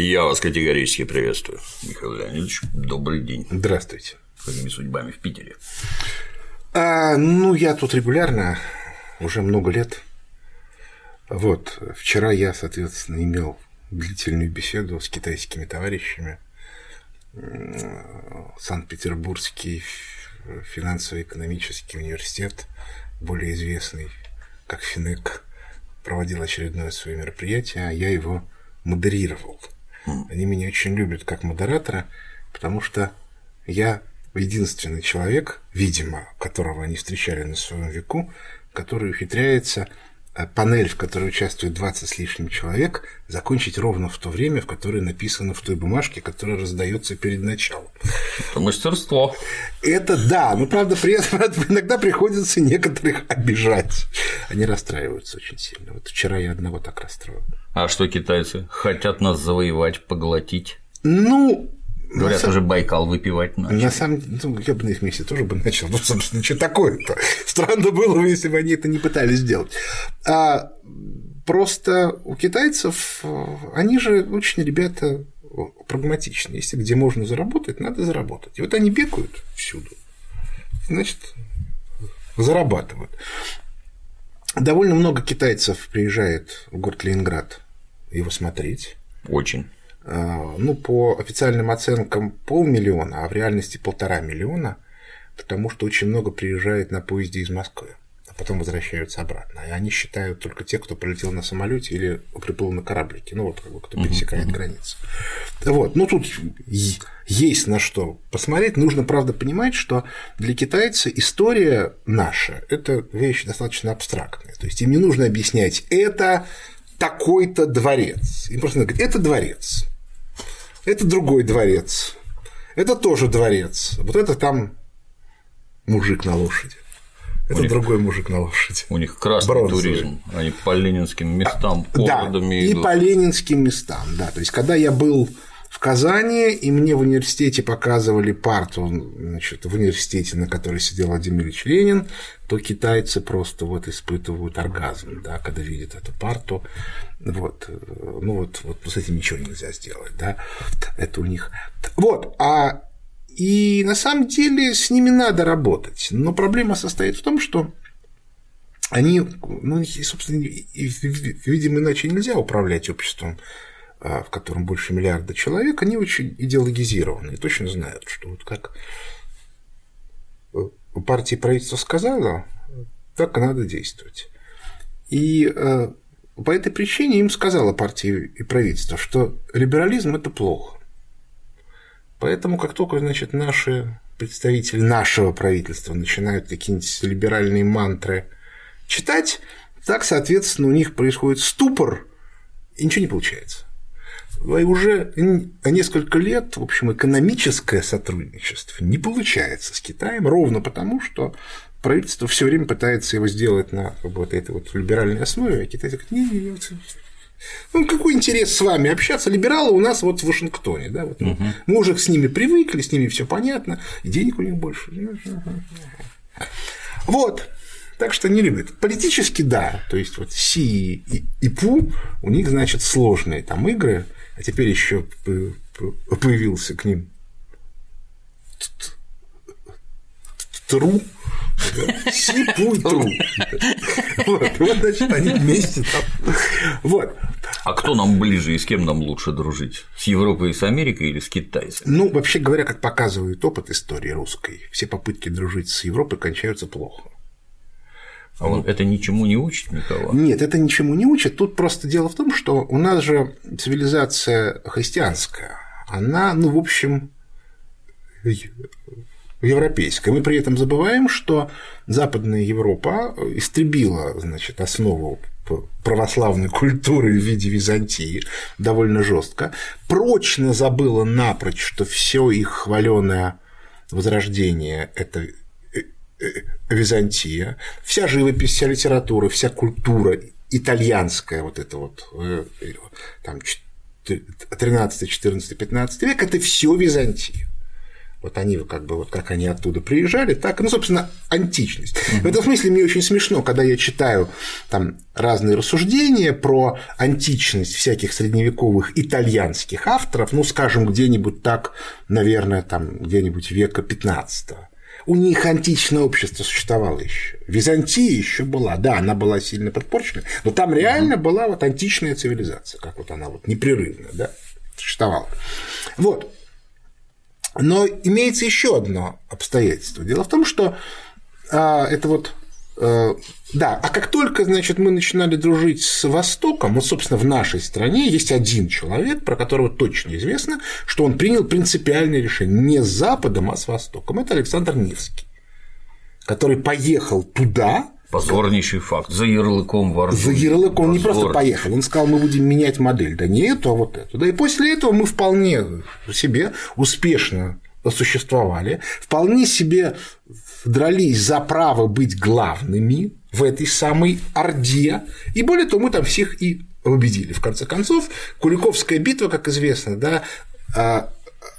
Я вас категорически приветствую, Михаил Леонидович. Добрый день. Здравствуйте. Какими судьбами в Питере? А, ну, я тут регулярно, уже много лет. Вот, вчера я, соответственно, имел длительную беседу с китайскими товарищами. Санкт-Петербургский финансово-экономический университет, более известный как ФИНЭК, проводил очередное свое мероприятие, а я его модерировал. Они меня очень любят как модератора, потому что я единственный человек, видимо, которого они встречали на своем веку, который ухитряется Э, панель, в которой участвует 20 с лишним человек, закончить ровно в то время, в которое написано в той бумажке, которая раздается перед началом. Это мастерство. Это да, но правда при этом иногда приходится некоторых обижать. Они расстраиваются очень сильно. Вот вчера я одного так расстроил. А что китайцы? Хотят нас завоевать, поглотить? Ну, Говорят, на уже Байкал выпивать начали. На самом деле, ну, я бы на их месте тоже бы начал. Ну, собственно, что такое-то? Странно было бы, если бы они это не пытались сделать. А просто у китайцев, они же очень ребята прагматичны. Если где можно заработать, надо заработать. И вот они бегают всюду. Значит, зарабатывают. Довольно много китайцев приезжает в город Ленинград его смотреть. Очень. А, ну, по официальным оценкам полмиллиона, а в реальности полтора миллиона, потому что очень много приезжает на поезде из Москвы, а потом возвращаются обратно. И они считают только те, кто полетел на самолете или приплыл на кораблике, ну вот как бы кто пересекает uh-huh. границу. Вот, ну тут есть на что посмотреть. Нужно, правда, понимать, что для китайца история наша – это вещь достаточно абстрактная. То есть им не нужно объяснять, это такой-то дворец. Им просто надо говорить, это дворец. Это другой дворец. Это тоже дворец. Вот это там мужик на лошади. Это них, другой мужик на лошади. У них красный Бронзовый. туризм, они по ленинским местам, а, да, и идут. по ленинским местам, да. То есть, когда я был в Казани, и мне в университете показывали парту, значит, в университете, на которой сидел Владимир Ильич Ленин, то китайцы просто вот испытывают оргазм, да, когда видят эту парту, вот, ну вот, вот с этим ничего нельзя сделать, да, это у них. Вот, а и на самом деле с ними надо работать, но проблема состоит в том, что они, ну, собственно, видимо, иначе нельзя управлять обществом в котором больше миллиарда человек, они очень идеологизированы и точно знают, что вот как партия и правительство сказала, так и надо действовать. И э, по этой причине им сказала партия и правительство, что либерализм – это плохо. Поэтому, как только, значит, наши представители нашего правительства начинают какие-нибудь либеральные мантры читать, так, соответственно, у них происходит ступор, и ничего не получается уже несколько лет, в общем, экономическое сотрудничество не получается с Китаем ровно потому, что правительство все время пытается его сделать на вот этой вот либеральной основе, а Китай говорит, не, не, не, ну, какой интерес с вами общаться? Либералы у нас вот в Вашингтоне, да, вот, угу. мы уже с ними привыкли, с ними все понятно, и денег у них больше. Вот. Так что не любят. Политически да, то есть вот Си и, и Пу, у них, значит, сложные там игры, а теперь еще появился к ним Тру, Сипу и Тру. Вот, вот, значит, они вместе там. Вот. А кто нам ближе и с кем нам лучше дружить? С Европой и с Америкой или с китайцами? Ну, вообще говоря, как показывает опыт истории русской, все попытки дружить с Европой кончаются плохо. А он это ничему не учит никого? Нет, это ничему не учит. Тут просто дело в том, что у нас же цивилизация христианская, она, ну, в общем, европейская. Мы при этом забываем, что Западная Европа истребила, значит, основу православной культуры в виде Византии довольно жестко, прочно забыла напрочь, что все их хваленое возрождение – это Византия, вся живопись, вся литература, вся культура итальянская, вот это вот, э, там, 13, 14, 15 век, это все Византия. Вот они как бы вот как они оттуда приезжали, так, ну, собственно, античность. В этом смысле мне очень смешно, когда я читаю там разные рассуждения про античность всяких средневековых итальянских авторов, ну, скажем, где-нибудь так, наверное, там где-нибудь века 15 у них античное общество существовало еще. Византия еще была, да, она была сильно подпорчена, но там реально была вот античная цивилизация, как вот она вот непрерывно, да, существовала. Вот. Но имеется еще одно обстоятельство. Дело в том, что а, это вот да, а как только, значит, мы начинали дружить с Востоком, вот, собственно, в нашей стране есть один человек, про которого точно известно, что он принял принципиальное решение не с Западом, а с Востоком. Это Александр Невский, который поехал туда, Позорнейший факт. За ярлыком в За ярлыком он не просто поехал, он сказал, мы будем менять модель. Да не эту, а вот эту. Да и после этого мы вполне себе успешно существовали, вполне себе дрались за право быть главными в этой самой Орде, и более того, мы там всех и победили. В конце концов, Куликовская битва, как известно, да, а,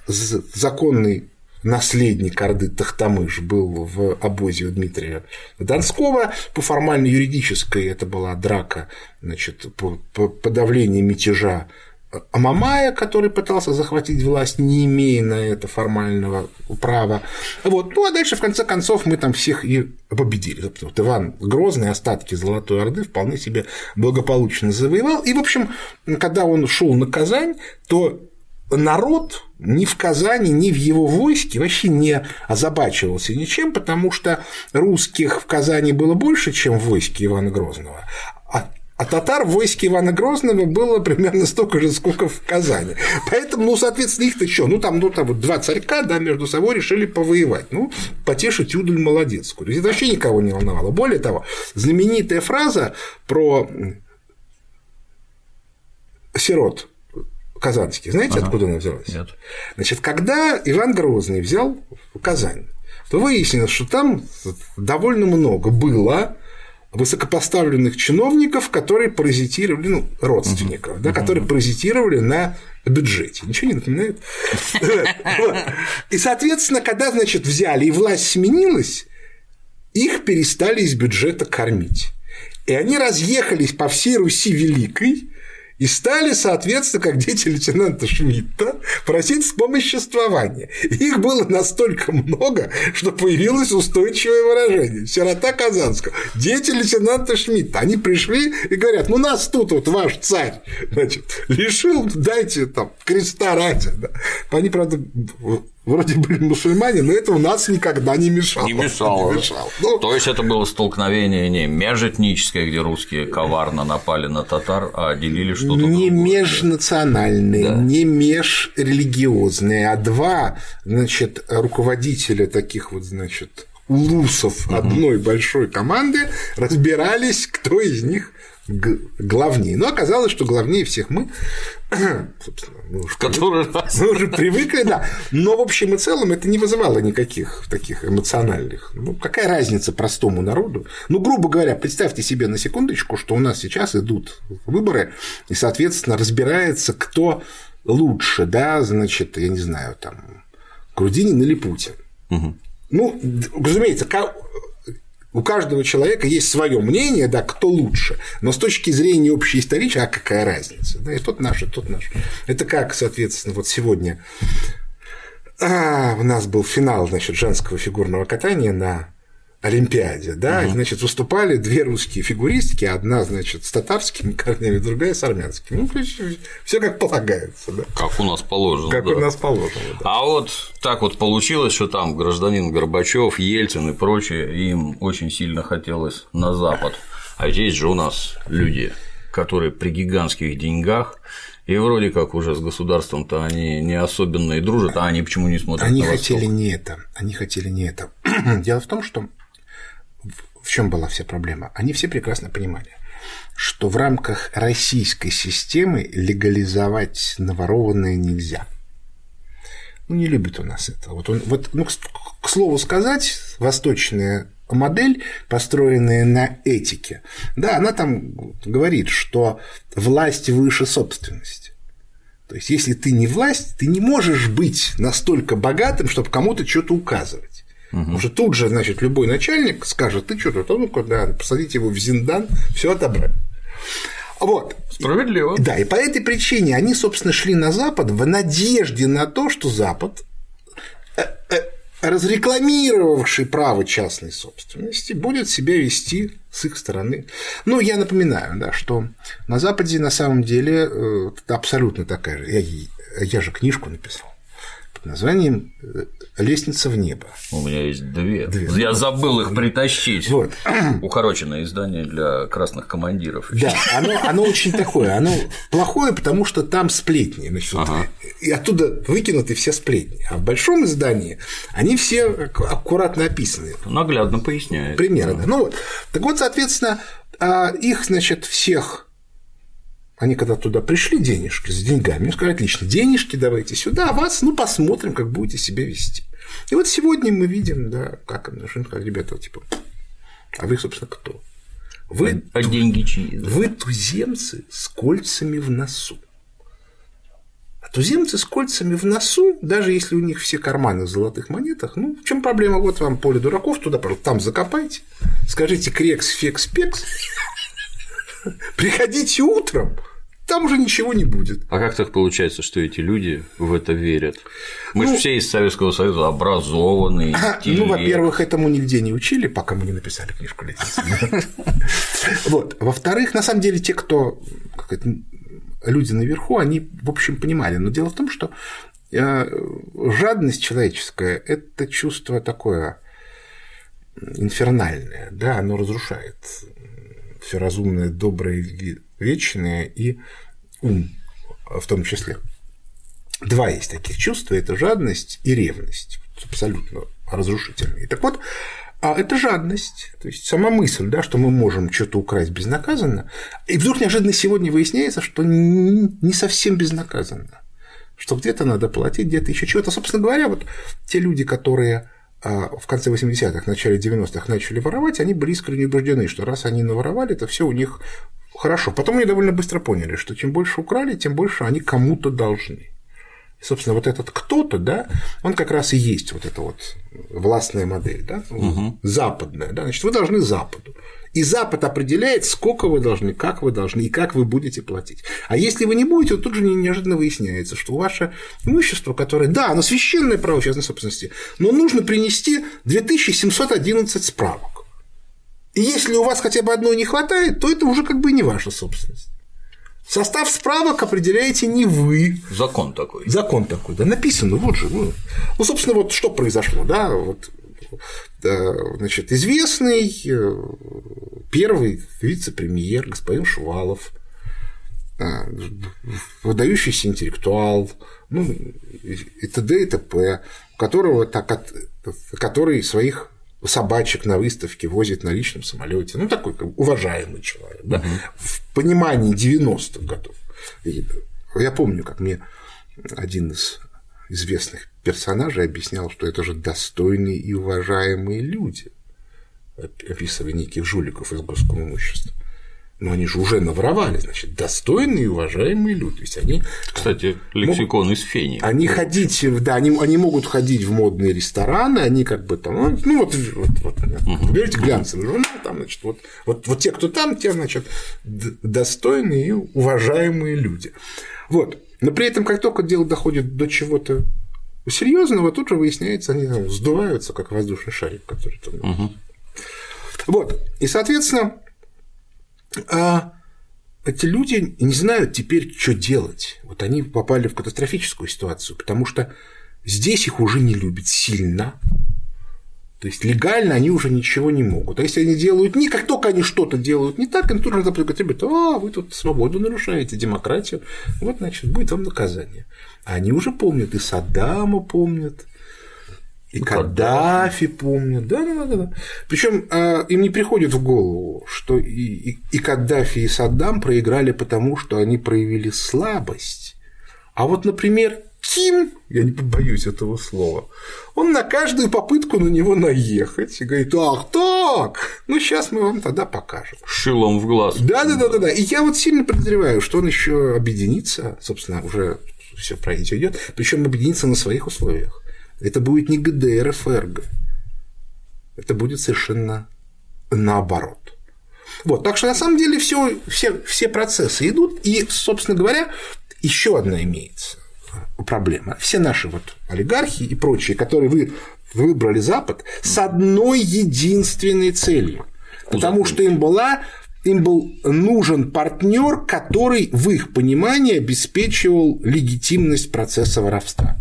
законный наследник Орды Тахтамыш был в обозе у Дмитрия Донского. По формально-юридической это была драка, значит, по подавлению мятежа Амамая, который пытался захватить власть, не имея на это формального права. Вот. Ну а дальше, в конце концов, мы там всех и победили. Вот Иван Грозный остатки Золотой Орды вполне себе благополучно завоевал. И, в общем, когда он шел на Казань, то народ ни в Казани, ни в его войске вообще не озабачивался ничем, потому что русских в Казани было больше, чем в войске Ивана Грозного, а татар в войске Ивана Грозного было примерно столько же, сколько в Казани. Поэтому, ну, соответственно, их-то что? Ну, там, ну, там вот два царька, да, между собой решили повоевать. Ну, потешить Юдаль Молодецкую. То есть это вообще никого не волновало. Более того, знаменитая фраза про сирот казанских. Знаете, ага. откуда она взялась? Нет. Значит, когда Иван Грозный взял Казань, то выяснилось, что там довольно много было высокопоставленных чиновников, которые паразитировали, ну, родственников, uh-huh. да, которые паразитировали на бюджете. Ничего не напоминает? И, соответственно, когда, значит, взяли и власть сменилась, их перестали из бюджета кормить. И они разъехались по всей Руси Великой, и стали, соответственно, как дети лейтенанта Шмидта, просить вспомоществования. Их было настолько много, что появилось устойчивое выражение. Сирота Казанского. Дети лейтенанта Шмидта. Они пришли и говорят, ну нас тут вот ваш царь, значит, лишил, дайте там креста ради. Да. Они, правда, вроде были мусульмане, но это у нас никогда не мешало. Не мешало. Не мешало. Ну, То есть это было столкновение не межэтническое, где русские коварно напали на татар, а делили что-то. Не другое. межнациональное, да. не межрелигиозное, а два, значит, руководителя таких вот, значит, улусов одной большой команды разбирались, кто из них главнее. Но оказалось, что главнее всех мы, собственно, мы уже, который привык, раз. мы уже привыкли, да. Но в общем и целом это не вызывало никаких таких эмоциональных. Ну, какая разница простому народу? Ну, грубо говоря, представьте себе на секундочку, что у нас сейчас идут выборы, и, соответственно, разбирается, кто лучше, да, значит, я не знаю, там, Грудинин или Путин. Угу. Ну, разумеется, у каждого человека есть свое мнение, да, кто лучше, но с точки зрения общей исторической, а какая разница? Да, и тот наш, и тот наш. Это как, соответственно, вот сегодня а, у нас был финал, значит, женского фигурного катания на Олимпиаде, да, угу. значит, выступали две русские фигуристки, одна, значит, с татарскими корнями, другая с армянскими. Ну, все как полагается, да. Как у нас положено. Как да. у нас положено. Да. А вот так вот получилось, что там гражданин Горбачев, Ельцин и прочее, им очень сильно хотелось на Запад. А здесь же у нас люди, которые при гигантских деньгах и вроде как уже с государством-то они не особенно и дружат, а они почему не смотрят они на хотели не это. Они хотели не это. Дело в том, что в чем была вся проблема? Они все прекрасно понимали, что в рамках российской системы легализовать наворованное нельзя. Ну, не любит у нас это. Вот, он, вот ну, к слову сказать, восточная модель, построенная на этике, да, она там говорит, что власть выше собственности. То есть, если ты не власть, ты не можешь быть настолько богатым, чтобы кому-то что-то указывать. Угу. Что тут же, значит, любой начальник скажет, ты что тут, ну-ка, да, посадить его в Зиндан, все отобрать. Вот. Справедливо. Да, и по этой причине они, собственно, шли на Запад в надежде на то, что Запад э, э, разрекламировавший право частной собственности, будет себя вести с их стороны. Ну, я напоминаю, да, что на Западе на самом деле э, абсолютно такая же. Я, я же книжку написал под названием э, «Лестница в небо». У меня есть две. две. Я забыл их притащить. Вот. Укороченное издание для красных командиров. Да, оно, оно очень такое. Оно плохое, потому что там сплетни. Значит, ага. И оттуда выкинуты все сплетни. А в большом издании они все аккуратно описаны. Наглядно поясняет. Примерно. Да. Ну вот. Так вот, соответственно, а, их, значит, всех они когда туда пришли денежки с деньгами, им сказали, отлично, денежки давайте сюда, а вас, ну, посмотрим, как будете себя вести. И вот сегодня мы видим, да, как им нужны, как ребята, типа, а вы, собственно, кто? Вы, а, а деньги чьи? Вы туземцы с кольцами в носу. А туземцы с кольцами в носу, даже если у них все карманы в золотых монетах, ну, в чем проблема? Вот вам поле дураков, туда, там закопайте, скажите крекс, фекс, пекс, приходите утром, там уже ничего не будет. А как так получается, что эти люди в это верят? Мы ну, же все из Советского Союза образованные. А, ну, во-первых, этому нигде не учили, пока мы не написали книжку Вот. Во-вторых, на самом деле, те, кто люди наверху, они, в общем, понимали. Но дело в том, что э, жадность человеческая – это чувство такое инфернальное, да, оно разрушает все разумное, доброе, вечное и ум в том числе. Два есть таких чувства – это жадность и ревность, абсолютно разрушительные. Так вот, а это жадность, то есть сама мысль, да, что мы можем что-то украсть безнаказанно, и вдруг неожиданно сегодня выясняется, что не совсем безнаказанно, что где-то надо платить, где-то еще чего-то. Собственно говоря, вот те люди, которые а, в конце 80-х, начале 90-х начали воровать, они были искренне убеждены, что раз они наворовали, то все у них Хорошо. Потом они довольно быстро поняли, что чем больше украли, тем больше они кому-то должны. И, собственно, вот этот кто-то, да, он как раз и есть вот эта вот властная модель, да, угу. западная, да, значит, вы должны Западу. И Запад определяет, сколько вы должны, как вы должны и как вы будете платить. А если вы не будете, то тут же неожиданно выясняется, что ваше имущество, которое, да, оно священное право частной собственности, но нужно принести 2711 справок. И если у вас хотя бы одной не хватает, то это уже как бы не ваша собственность. Состав справок определяете не вы. Закон такой. Закон такой, да, написано, вот же. Ну, ну собственно, вот что произошло, да, вот значит, известный э, первый вице-премьер господин Шувалов, э, выдающийся интеллектуал, ну, и т.д. и т.п., которого, так, который своих собачек на выставке возит на личном самолете. Ну, такой как, уважаемый человек, да, в понимании 90-х годов. И я помню, как мне один из известных персонажей объяснял, что это же достойные и уважаемые люди, описывая неких жуликов из госского имущества но они же уже наворовали, значит, достойные и уважаемые люди. Есть они, Кстати, лексикон могут, из фени. Они ходить, да, они, они могут ходить в модные рестораны, они как бы там, ну, ну вот, вот, вот угу. берете глянцевый журнал, там, значит, вот, вот, вот те, кто там, те, значит, достойные и уважаемые люди. Вот. Но при этом, как только дело доходит до чего-то серьезного, тут же выясняется, они там сдуваются, как воздушный шарик, который там. Угу. Вот. И, соответственно, а эти люди не знают теперь, что делать. Вот они попали в катастрофическую ситуацию, потому что здесь их уже не любят сильно. То есть легально они уже ничего не могут. А если они делают не, как только они что-то делают не так, им тут же говорят, ребята, а, вы тут свободу нарушаете, демократию, вот, значит, будет вам наказание. А они уже помнят, и Саддама помнят, и Каддафи помнят, да, да, да, да. Причем а, им не приходит в голову, что и, и, и Каддафи, и Саддам проиграли потому, что они проявили слабость. А вот, например, Ким, я не побоюсь этого слова, он на каждую попытку на него наехать и говорит, ах так, ну сейчас мы вам тогда покажем. Шилом в глаз. Да, да, да, да, да. И я вот сильно подозреваю, что он еще объединится, собственно, уже все произойдет, причем объединиться на своих условиях. Это будет не ГДР, ФРГ. Это будет совершенно наоборот. Вот, так что на самом деле все, все, все процессы идут, и, собственно говоря, еще одна имеется проблема. Все наши вот олигархи и прочие, которые вы выбрали Запад, с одной единственной целью. Потому что им была им был нужен партнер, который в их понимании обеспечивал легитимность процесса воровства.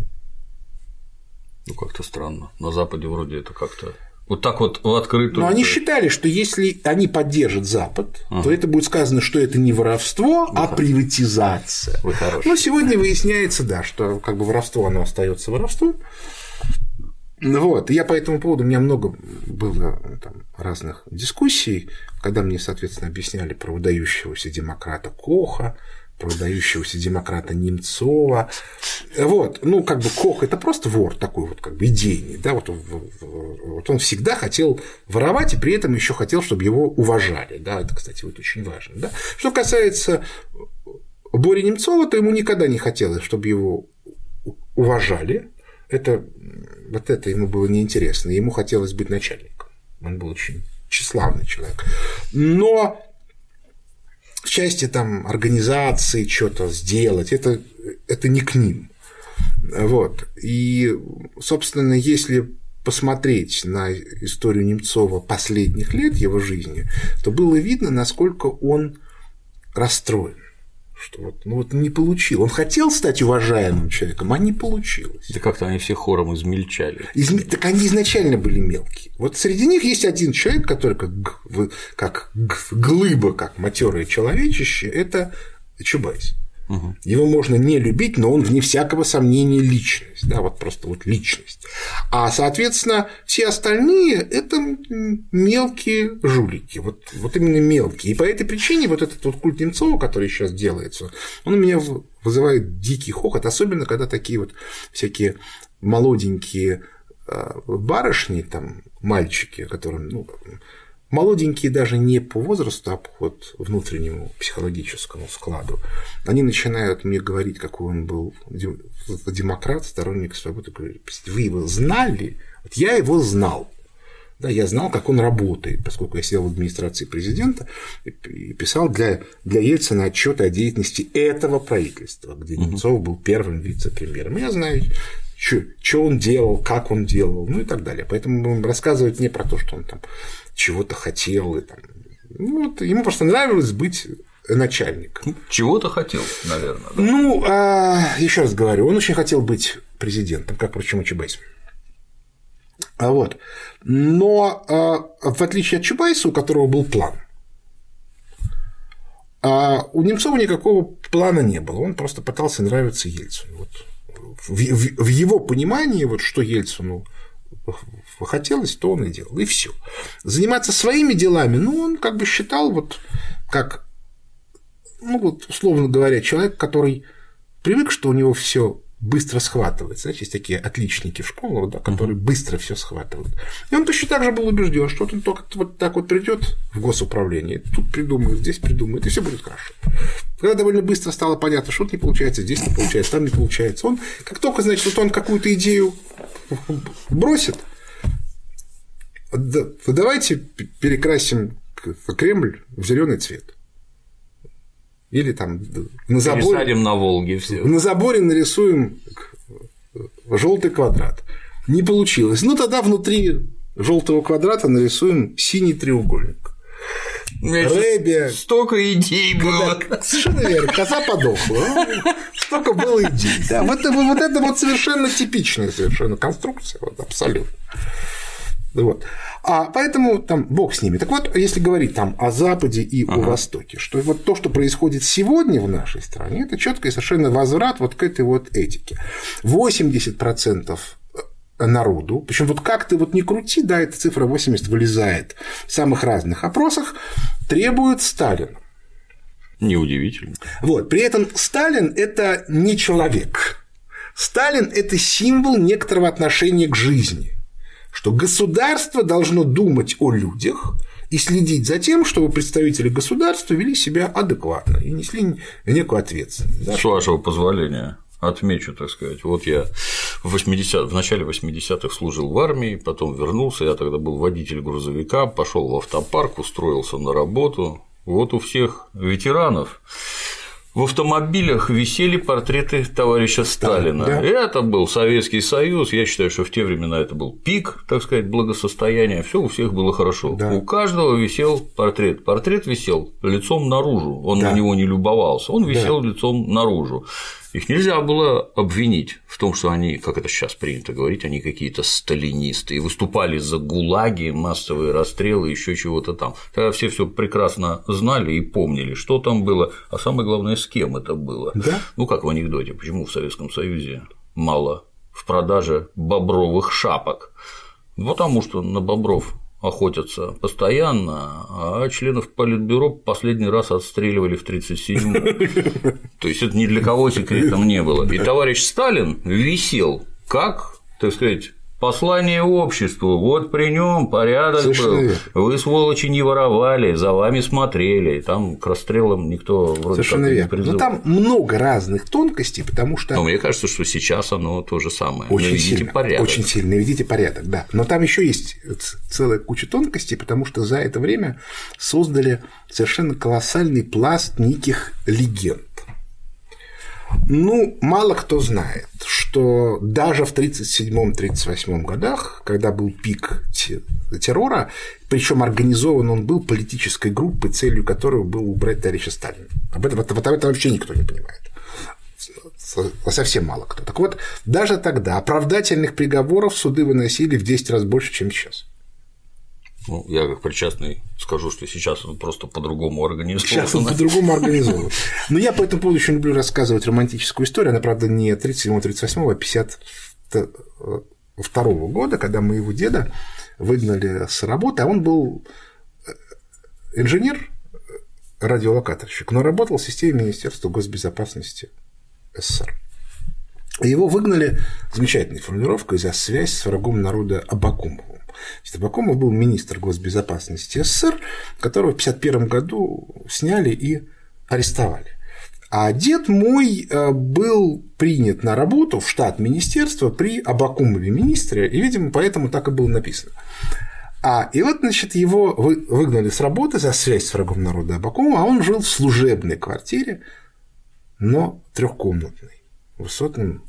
Ну, как-то странно. На Западе вроде это как-то вот так вот в открытую. Но они считали, что если они поддержат Запад, ага. то это будет сказано, что это не воровство, Вы а хорош. приватизация. Вы Но сегодня выясняется, да, что как бы воровство оно остается воровством. Вот, я по этому поводу, у меня много было там, разных дискуссий, когда мне, соответственно, объясняли про выдающегося демократа Коха, про выдающегося демократа Немцова. Вот, ну, как бы Кох – это просто вор такой вот как бы идейный, да, вот, вот он всегда хотел воровать и при этом еще хотел, чтобы его уважали, да, это, кстати, вот очень важно, да. Что касается Бори Немцова, то ему никогда не хотелось, чтобы его уважали, это, вот это ему было неинтересно, ему хотелось быть начальником, он был очень тщеславный человек. Но в части там организации что-то сделать, это, это не к ним. Вот. И, собственно, если посмотреть на историю Немцова последних лет его жизни, то было видно, насколько он расстроен что вот, ну вот не получил. Он хотел стать уважаемым человеком, а не получилось. Да как-то они все хором измельчали. Изм... Так они изначально были мелкие. Вот среди них есть один человек, который как, как глыба, как матерое человечище, это Чубайс. Угу. Его можно не любить, но он вне всякого сомнения личность, да, вот просто вот личность. А, соответственно, все остальные – это мелкие жулики, вот, вот именно мелкие. И по этой причине вот этот вот культ Немцова, который сейчас делается, он у меня вызывает дикий хохот, особенно когда такие вот всякие молоденькие а, барышни, там, мальчики, которым, ну, молоденькие даже не по возрасту, а по внутреннему психологическому складу, они начинают мне говорить, какой он был демократ, сторонник свободы. Вы его знали? Вот я его знал. Да, я знал, как он работает, поскольку я сидел в администрации президента и писал для, для Ельцина отчеты о деятельности этого правительства, где Немцов был первым вице-премьером. Я знаю, что он делал, как он делал, ну и так далее. Поэтому рассказывать не про то, что он там чего-то хотел. И, там, ну, вот, ему просто нравилось быть начальником. Чего-то хотел, наверное. Да? Ну, а, еще раз говорю, он очень хотел быть президентом, как, впрочем, и Чубайс. А вот. Но а, в отличие от Чубайса, у которого был план, а у Немцова никакого плана не было. Он просто пытался нравиться Ельцину. Вот в, в, в его понимании, вот что Ельцину хотелось, то он и делал, и все. Заниматься своими делами, ну, он как бы считал вот как, ну, вот, условно говоря, человек, который привык, что у него все быстро схватывается. Знаете, есть такие отличники в школах, да, которые uh-huh. быстро все схватывают. И он точно так же был убежден, что он только вот так вот придет в госуправление, тут придумает, здесь придумает, и все будет хорошо. Когда довольно быстро стало понятно, что тут не получается, здесь не получается, там не получается, он как только, значит, вот он какую-то идею бросит, давайте перекрасим Кремль в зеленый цвет. Или там на заборе. Пересадим на Волге все. На заборе нарисуем желтый квадрат. Не получилось. Ну тогда внутри желтого квадрата нарисуем синий треугольник. Рэбби. Столько идей было. Да, совершенно верно. Коза подохла. Столько было идей. Да, вот, вот это вот совершенно типичная совершенно конструкция. Вот, абсолютно. Вот. А поэтому там бог с ними. Так вот, если говорить там о Западе и ага. о Востоке, что вот то, что происходит сегодня в нашей стране, это четкий совершенно возврат вот к этой вот этике. 80% народу, причем вот как ты вот не крути, да, эта цифра 80 вылезает в самых разных опросах, требует Сталина. Неудивительно. Вот. При этом Сталин – это не человек. Сталин – это символ некоторого отношения к жизни что государство должно думать о людях и следить за тем, чтобы представители государства вели себя адекватно и несли некую ответственность. Да? С вашего позволения. отмечу, так сказать. Вот я в, 80, в начале 80-х служил в армии, потом вернулся, я тогда был водитель грузовика, пошел в автопарк, устроился на работу. Вот у всех ветеранов в автомобилях висели портреты товарища Сталина. Да. Это был Советский Союз. Я считаю, что в те времена это был пик, так сказать, благосостояния. Все у всех было хорошо. Да. У каждого висел портрет. Портрет висел лицом наружу. Он да. на него не любовался. Он висел да. лицом наружу. Их нельзя было обвинить в том, что они, как это сейчас принято говорить, они какие-то сталинисты и выступали за гулаги, массовые расстрелы, еще чего-то там. Тогда все все прекрасно знали и помнили, что там было, а самое главное, с кем это было. Да? Ну, как в анекдоте, почему в Советском Союзе мало в продаже бобровых шапок? Потому что на бобров охотятся постоянно, а членов Политбюро последний раз отстреливали в 1937 То есть это ни для кого секретом не было. И товарищ Сталин висел как, так сказать, Послание обществу, вот при нем порядок Совершенно был. Вы, сволочи, не воровали, за вами смотрели. Там к расстрелам никто вроде Совершенно как верно. не призывал. Но там много разных тонкостей, потому что. Но мне кажется, что сейчас оно то же самое. Очень наведите сильно, порядок. Очень сильно наведите порядок, да. Но там еще есть целая куча тонкостей, потому что за это время создали совершенно колоссальный пласт неких легенд. Ну, мало кто знает, что даже в 1937-1938 годах, когда был пик террора, причем организован он был политической группой, целью которой был убрать товарища Сталина. Об этом, об этом вообще никто не понимает совсем мало кто. Так вот, даже тогда оправдательных приговоров суды выносили в 10 раз больше, чем сейчас. Ну, я как причастный скажу, что сейчас он просто по-другому организован. Сейчас он по-другому организован. Но я по этому поводу очень люблю рассказывать романтическую историю. Она, правда, не 37-38, а 52 года, когда моего деда выгнали с работы, а он был э, инженер, радиолокаторщик, но работал в системе Министерства госбезопасности СССР. Его выгнали замечательной формулировкой за связь с врагом народа Абакумовым. Табакомов был министр госбезопасности СССР, которого в 1951 году сняли и арестовали. А дед мой э, был принят на работу в штат министерства при Абакумове министре, и, видимо, поэтому так и было написано. А, и вот, значит, его выгнали с работы за связь с врагом народа Абакумова, а он жил в служебной квартире, но трехкомнатной, в высотном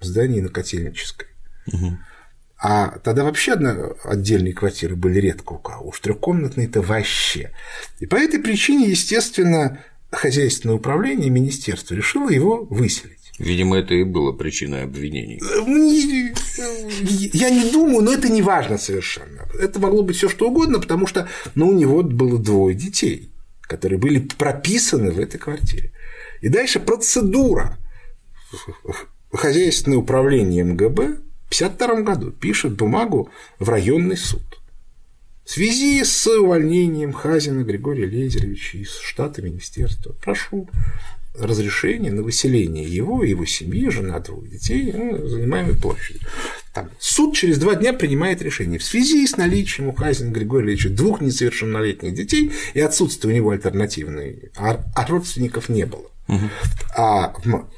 здании на Котельнической. Угу. А тогда вообще одно, отдельные квартиры были редко у кого, уж трехкомнатные это вообще. И по этой причине, естественно, хозяйственное управление министерство решило его выселить. Видимо, это и было причиной обвинений. Я не думаю, но это не важно совершенно. Это могло быть все что угодно, потому что ну, у него было двое детей, которые были прописаны в этой квартире. И дальше процедура хозяйственное управление МГБ 1952 году пишет бумагу в районный суд. В связи с увольнением Хазина Григория Лезеровича из штата министерства прошу разрешение на выселение его и его семьи, жена двух детей, ну, занимаемой площади. Там, суд через два дня принимает решение. В связи с наличием у Хазина Григория Ильича двух несовершеннолетних детей и отсутствием у него альтернативной, а, а родственников не было. Угу. А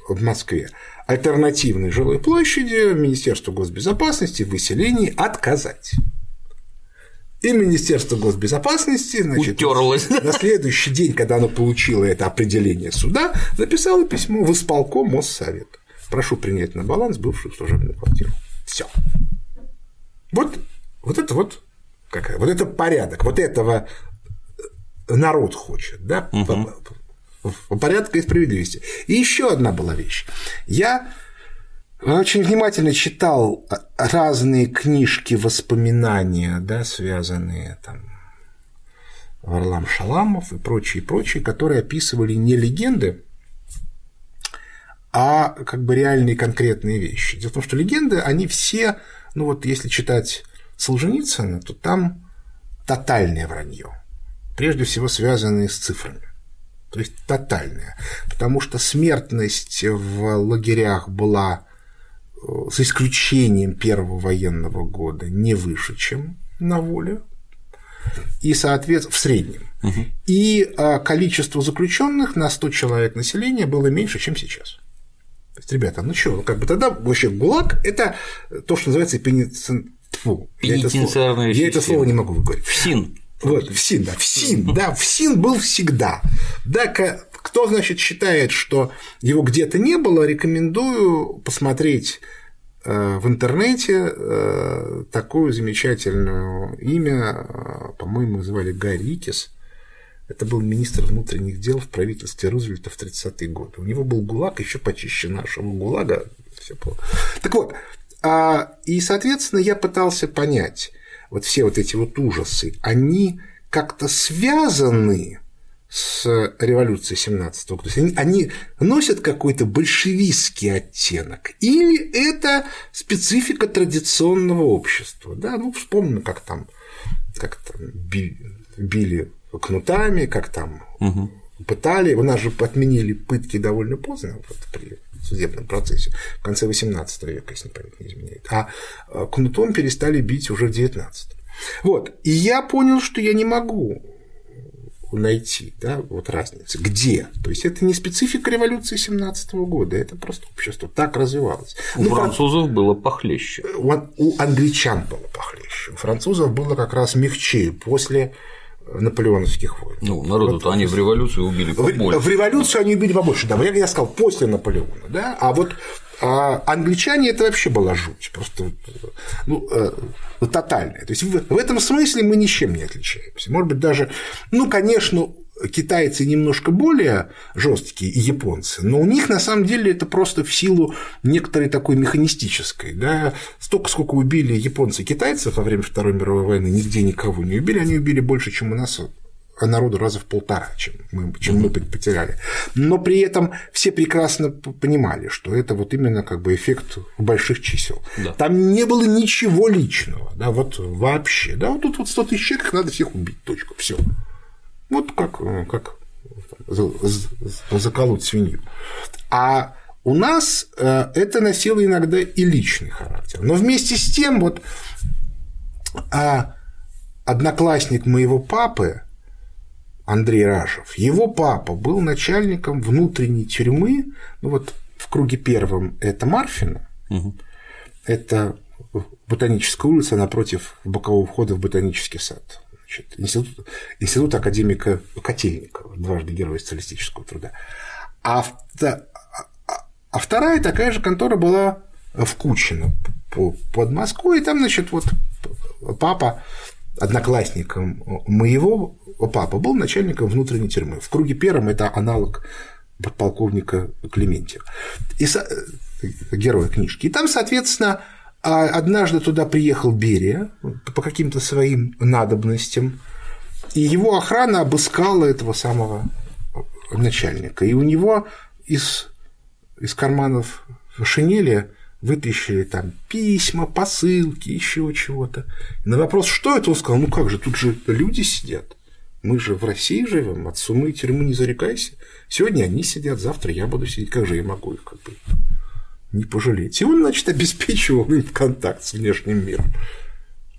в Москве альтернативной жилой площади Министерству госбезопасности в выселении отказать. И Министерство госбезопасности значит, Утерлось. на следующий день, когда оно получило это определение суда, написало письмо в исполком Моссовета. Прошу принять на баланс бывшую служебную квартиру. Все. Вот, вот это вот какая, вот это порядок, вот этого народ хочет, да, угу порядка и справедливости. И еще одна была вещь. Я очень внимательно читал разные книжки, воспоминания, да, связанные там Варлам Шаламов и прочие, прочие, которые описывали не легенды, а как бы реальные конкретные вещи. Дело в том, что легенды, они все, ну вот если читать Солженицына, то там тотальное вранье, прежде всего связанные с цифрами то есть тотальная, потому что смертность в лагерях была э, с исключением первого военного года не выше, чем на воле, и, соответственно, в среднем. Угу. И э, количество заключенных на 100 человек населения было меньше, чем сейчас. есть, ребята, ну что, ну как бы тогда вообще ГУЛАГ – это то, что называется пеницин... Фу, я это, слово, я это слово не могу выговорить. ФСИН. Вот, ФСИН, да, ФСИН, да, ФСИН был всегда. Да, кто, значит, считает, что его где-то не было, рекомендую посмотреть э, в интернете э, такое замечательное имя, э, по-моему, звали Гай Рикис, это был министр внутренних дел в правительстве Рузвельта в 30-е годы. У него был ГУЛАГ еще почище нашего ГУЛАГа. Все плохо. Так вот, а, и, соответственно, я пытался понять, вот все вот эти вот ужасы, они как-то связаны с революцией 17 года. То есть они, они носят какой-то большевистский оттенок, или это специфика традиционного общества. Да? Ну, вспомним, как там, как там били кнутами, как там угу. пытали. У нас же отменили пытки довольно поздно вот, при судебном процессе, в конце 18 века, если память не изменяет. А кнутом перестали бить уже в 19 Вот. И я понял, что я не могу найти, да, вот разницы. Где? То есть это не специфика революции 17 года, это просто общество так развивалось. У ну, французов фран... было похлеще. У, у англичан было похлеще. У французов было как раз мягче после наполеоновских войн. Ну, народу-то вот, они в революцию убили побольше. В, в революцию они убили побольше, да. Я, я сказал, после Наполеона, да, а вот а англичане это вообще была жуть, просто ну, э, тотальная. То есть в, в этом смысле мы ничем не отличаемся. Может быть, даже, ну, конечно, китайцы немножко более жесткие и японцы, но у них на самом деле это просто в силу некоторой такой механистической. Да? Столько, сколько убили японцы китайцев во время Второй мировой войны, нигде никого не убили, они убили больше, чем у нас а народу раза в полтора, чем мы, чем мы потеряли. Но при этом все прекрасно понимали, что это вот именно как бы эффект больших чисел. Да. Там не было ничего личного, да, вот вообще. Да, вот тут вот 100 тысяч человек, надо всех убить, точка, все. Вот как, э, как заколоть свинью. А у нас э, это носило иногда и личный характер. Но вместе с тем, вот а, одноклассник моего папы, Андрей Рашев, его папа был начальником внутренней тюрьмы, ну вот в круге первом это Марфина, угу. это Ботаническая улица напротив бокового входа в ботанический сад значит, институт, институт академика Котельникова, дважды герой социалистического труда. А, а, а вторая такая же контора была в Кучино под Москвой, и там, значит, вот папа одноклассником моего папа был начальником внутренней тюрьмы. В круге первом это аналог подполковника Клементьева. И со... героя книжки. И там, соответственно, а однажды туда приехал Берия по каким-то своим надобностям, и его охрана обыскала этого самого начальника. И у него из, из карманов шинели вытащили там письма, посылки, еще чего-то. На вопрос, что это, он сказал, ну как же, тут же люди сидят. Мы же в России живем, от сумы и тюрьмы не зарекайся. Сегодня они сидят, завтра я буду сидеть. Как же я могу их как бы не пожалеть. И он, значит, обеспечивал им контакт с внешним миром.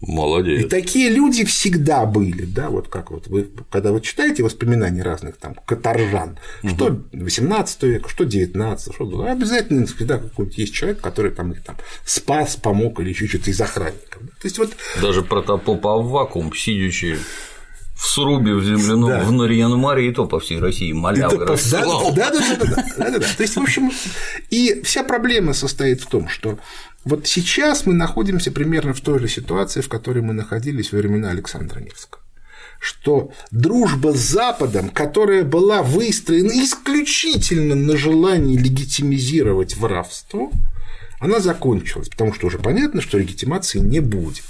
Молодец. И такие люди всегда были, да, вот как вот вы, когда вы читаете воспоминания разных там каторжан, угу. что 18 века, что 19, что обязательно всегда какой-нибудь есть человек, который там их там спас, помог или еще что-то из охранников. То есть вот даже протопоп Аввакум, сидячи в срубе в земляном, да. в Нарьян-Маре и то по всей России молял, да, да, да, да, да, да, да. То есть, в общем, и вся проблема состоит в том, что вот сейчас мы находимся примерно в той же ситуации, в которой мы находились во времена Александра Невского что дружба с Западом, которая была выстроена исключительно на желании легитимизировать воровство, она закончилась, потому что уже понятно, что легитимации не будет.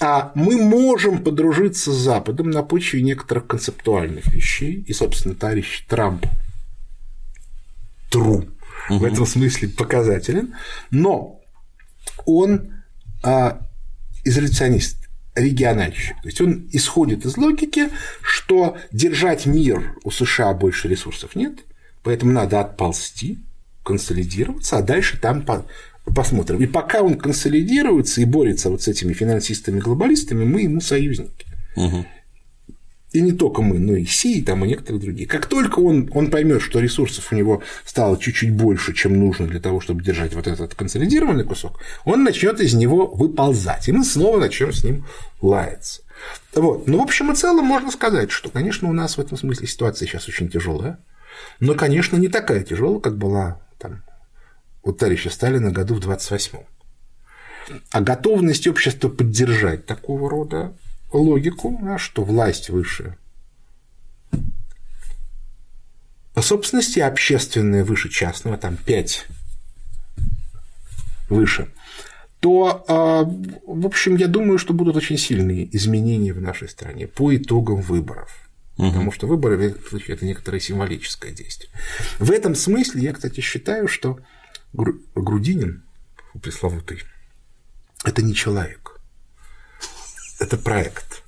А мы можем подружиться с Западом на почве некоторых концептуальных вещей, и, собственно, товарищ Трамп тру угу. в этом смысле показателен, но он а, изоляционист, региональщик. То есть он исходит из логики, что держать мир у США больше ресурсов нет, поэтому надо отползти, консолидироваться, а дальше там посмотрим. И пока он консолидируется и борется вот с этими финансистами-глобалистами, мы ему союзники. Угу. и не только мы, но и Си, и, там, и некоторые другие. Как только он, он поймет, что ресурсов у него стало чуть-чуть больше, чем нужно для того, чтобы держать вот этот консолидированный кусок, он начнет из него выползать, и мы снова начнем с ним лаяться. Вот. Ну, в общем и целом, можно сказать, что, конечно, у нас в этом смысле ситуация сейчас очень тяжелая, но, конечно, не такая тяжелая, как была там, у товарища Сталина году в 28-м. А готовность общества поддержать такого рода логику, что власть выше собственности общественная выше частного, там 5 выше, то, а, в общем, я думаю, что будут очень сильные изменения в нашей стране по итогам выборов. Угу. Потому что выборы – это некоторое символическое действие. В этом смысле я, кстати, считаю, что Грудинин, пресловутый, это не человек, это проект.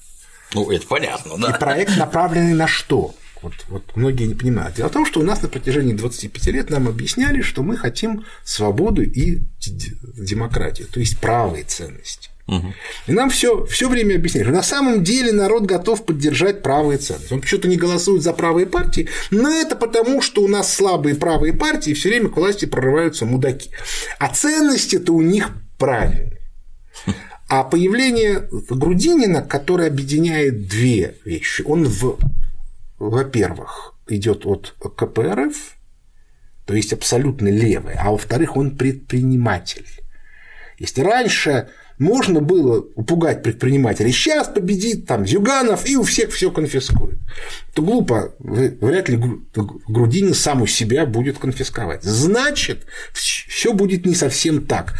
Ну, это понятно, да. И проект направленный на что? Вот, вот многие не понимают. Дело в том, что у нас на протяжении 25 лет нам объясняли, что мы хотим свободу и демократию, то есть правые ценности. Угу. И нам все, все время объясняли, что на самом деле народ готов поддержать правые ценности. Он почему-то не голосует за правые партии, но это потому, что у нас слабые правые партии, и все время к власти прорываются мудаки. А ценности-то у них правильные. А появление Грудинина, который объединяет две вещи, он в во-первых, идет от КПРФ, то есть абсолютно левый, а во-вторых, он предприниматель. Если раньше можно было упугать предпринимателей, сейчас победит там Зюганов и у всех все конфискует, то глупо, вряд ли Грудинин сам у себя будет конфисковать. Значит, все будет не совсем так.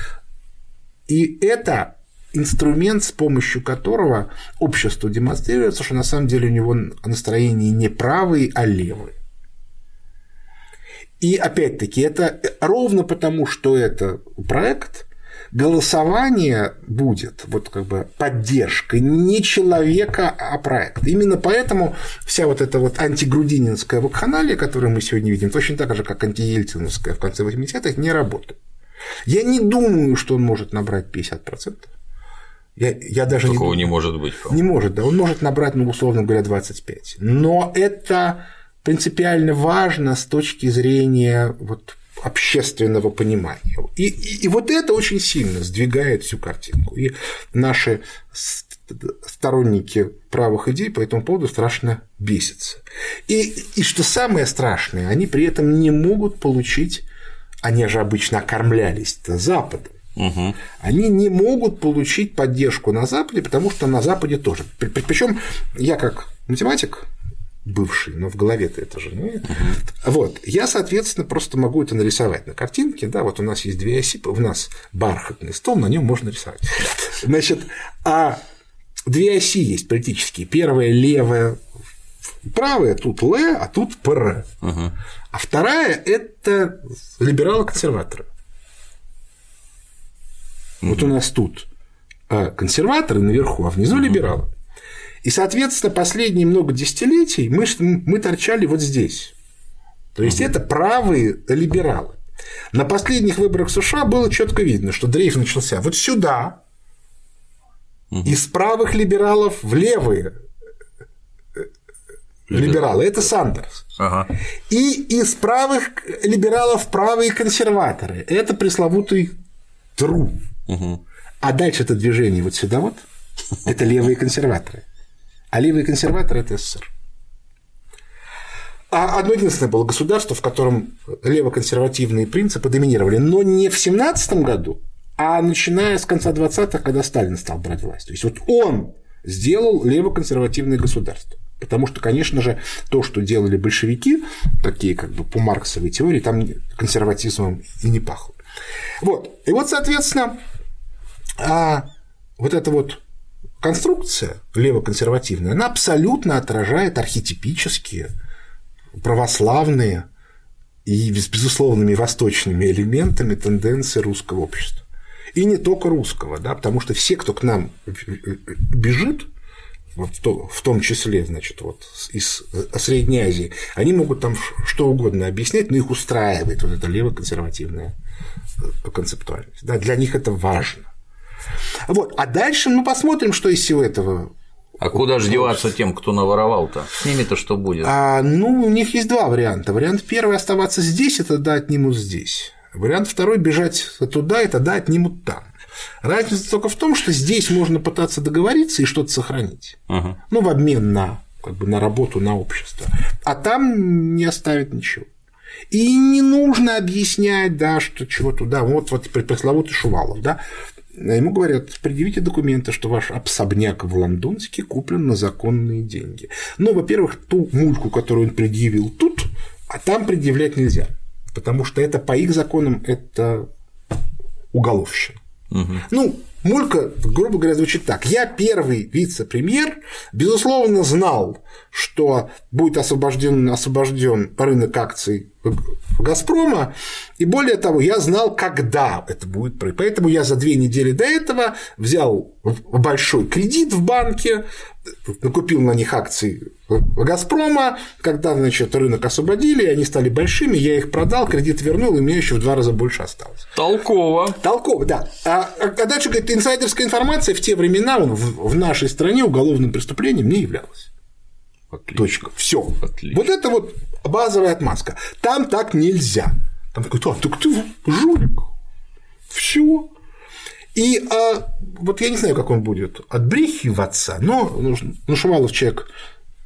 И это инструмент, с помощью которого обществу демонстрируется, что на самом деле у него настроение не правые, а левые. И опять-таки это ровно потому, что это проект, голосование будет вот как бы поддержкой не человека, а проекта. Именно поэтому вся вот эта вот антигрудининская вакханалия, которую мы сегодня видим, точно так же, как антиельциновская в конце 80-х, не работает. Я не думаю, что он может набрать 50%. Я, я даже Такого не, не может быть. Не может, да. Он может набрать, ну, условно говоря, 25. Но это принципиально важно с точки зрения вот общественного понимания. И, и, и вот это очень сильно сдвигает всю картинку. И наши сторонники правых идей по этому поводу страшно бесятся. И, и что самое страшное, они при этом не могут получить, они же обычно окормлялись Западом, угу. они не могут получить поддержку на Западе, потому что на Западе тоже. Причем я как математик бывший, но в голове-то это же не. Вот. Я, соответственно, просто могу это нарисовать на картинке. Да, вот у нас есть две оси, у нас бархатный стол, на нем можно рисовать. Значит, а две оси есть политические. Первая левая, правая тут Л, а тут ПР. А вторая это либералы-консерваторы. Вот у нас тут а, консерваторы наверху, а внизу либералы. И, соответственно, последние много десятилетий мы, мы торчали вот здесь. То есть это правые либералы. На последних выборах в США было четко видно, что дрейф начался вот сюда, из правых либералов в левые либералы. Это Сандерс. Ага. И из правых либералов правые консерваторы. Это пресловутый Тру. Угу. А дальше это движение вот сюда вот, это левые консерваторы. А левые консерваторы – это СССР. А одно единственное было государство, в котором левоконсервативные принципы доминировали, но не в 17 году, а начиная с конца 20-х, когда Сталин стал брать власть. То есть вот он сделал левоконсервативное государство. Потому что, конечно же, то, что делали большевики, такие как бы по марксовой теории, там консерватизмом и не пахло. Вот. И вот, соответственно, а вот эта вот конструкция левоконсервативная, она абсолютно отражает архетипические православные и с безусловными восточными элементами тенденции русского общества. И не только русского, да, потому что все, кто к нам бежит, вот в том числе, значит, вот из Средней Азии, они могут там что угодно объяснять, но их устраивает вот эта левоконсервативная концептуальность. Да, для них это важно. Вот. А дальше мы посмотрим, что из всего этого А куда же деваться тем, кто наворовал-то? С ними-то что будет? А, ну, у них есть два варианта. Вариант первый – оставаться здесь, и тогда отнимут здесь. Вариант второй – бежать туда, и тогда отнимут там. Разница только в том, что здесь можно пытаться договориться и что-то сохранить. Ага. Ну, в обмен на, как бы, на работу, на общество. А там не оставят ничего. И не нужно объяснять, да, что чего туда. Вот, вот пресловутый Шувалов, да. Ему говорят, предъявите документы, что ваш особняк в Лондонске куплен на законные деньги. Ну, во-первых, ту мульку, которую он предъявил тут, а там предъявлять нельзя. Потому что это по их законам это уголовщина. Угу. Ну, мулька, грубо говоря, звучит так. Я первый вице-премьер, безусловно, знал, что будет освобожден, освобожден рынок акций Газпрома, и более того, я знал, когда это будет. Поэтому я за две недели до этого взял большой кредит в банке, накупил на них акции Газпрома, когда, значит, рынок освободили, они стали большими, я их продал, кредит вернул, и мне еще в два раза больше осталось. Толково. Толково, да. А, а дальше, говорит, инсайдерская информация в те времена в нашей стране уголовным преступлением не являлась. Отлично. Точка. Все. Вот это вот базовая отмазка. Там так нельзя. Там говорит, а, так ты жулик. Все. И а, вот я не знаю, как он будет отбрехиваться, но ну, Шувалов человек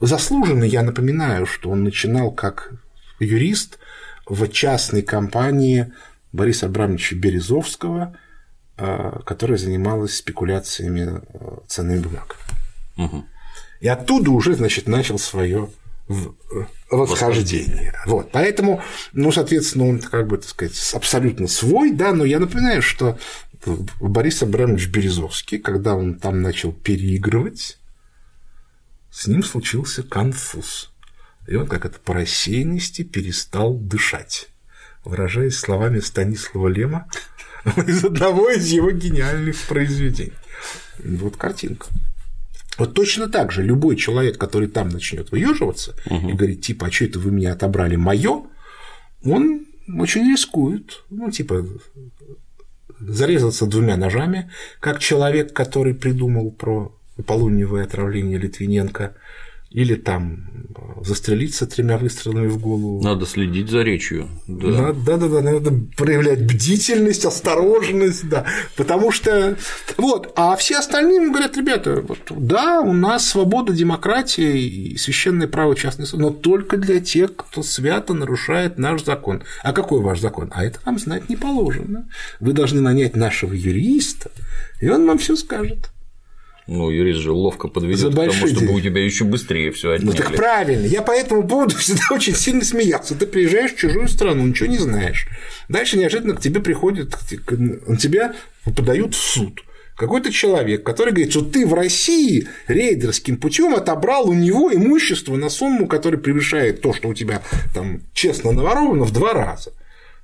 заслуженный. Я напоминаю, что он начинал как юрист в частной компании Бориса Абрамовича Березовского, а, которая занималась спекуляциями а, ценными бумагами. Угу. И оттуда уже, значит, начал свое восхождение. Вот. Поэтому, ну, соответственно, он, как бы, так сказать, абсолютно свой, да, но я напоминаю, что Борис Абрамович Березовский, когда он там начал переигрывать, с ним случился конфуз. И он, как это по рассеянности, перестал дышать. Выражаясь словами Станислава Лема из одного из его гениальных произведений. Вот картинка. Вот точно так же любой человек, который там начнет выеживаться угу. и говорит, типа, а что это вы меня отобрали мое, он очень рискует. Ну, типа, зарезаться двумя ножами, как человек, который придумал про полуневое отравление Литвиненко, или там застрелиться тремя выстрелами в голову. Надо следить за речью. Да, да, да, да, надо проявлять бдительность, осторожность, да. Потому что вот, а все остальные говорят, ребята, вот, да, у нас свобода, демократия и священное право частной но только для тех, кто свято нарушает наш закон. А какой ваш закон? А это вам знать не положено. Вы должны нанять нашего юриста, и он вам все скажет. Ну, юрист же ловко подведет к тому, чтобы деньги. у тебя еще быстрее все отняли. Ну, так правильно. Я по этому поводу всегда очень сильно смеялся. Ты приезжаешь в чужую страну, ничего не знаешь. Дальше неожиданно к тебе приходят, на тебя подают в суд какой-то человек, который говорит, что ты в России рейдерским путем отобрал у него имущество на сумму, которая превышает то, что у тебя там честно наворовано в два раза.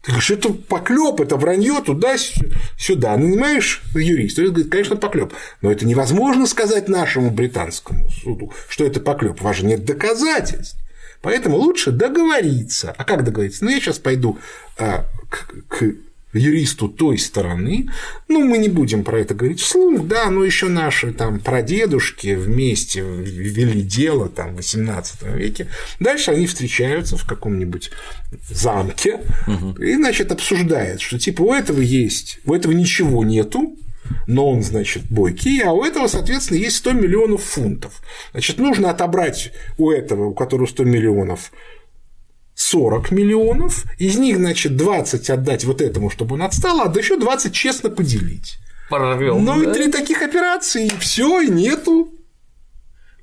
Ты говоришь, это поклеп, это вранье туда-сюда. Нанимаешь юриста, он говорит, конечно, поклеп. Но это невозможно сказать нашему британскому суду, что это поклеп. У вас же нет доказательств. Поэтому лучше договориться. А как договориться? Ну, я сейчас пойду а, к, к юристу той стороны, ну, мы не будем про это говорить вслух, да, но еще наши там прадедушки вместе вели дело там в XVIII веке, дальше они встречаются в каком-нибудь замке угу. и, значит, обсуждают, что типа у этого есть, у этого ничего нету, но он, значит, бойкий, а у этого, соответственно, есть 100 миллионов фунтов. Значит, нужно отобрать у этого, у которого 100 миллионов, 40 миллионов, из них, значит, 20 отдать вот этому, чтобы он отстал, а еще 20 честно поделить. Порвел. Ну да? и три таких операции, и все, и нету.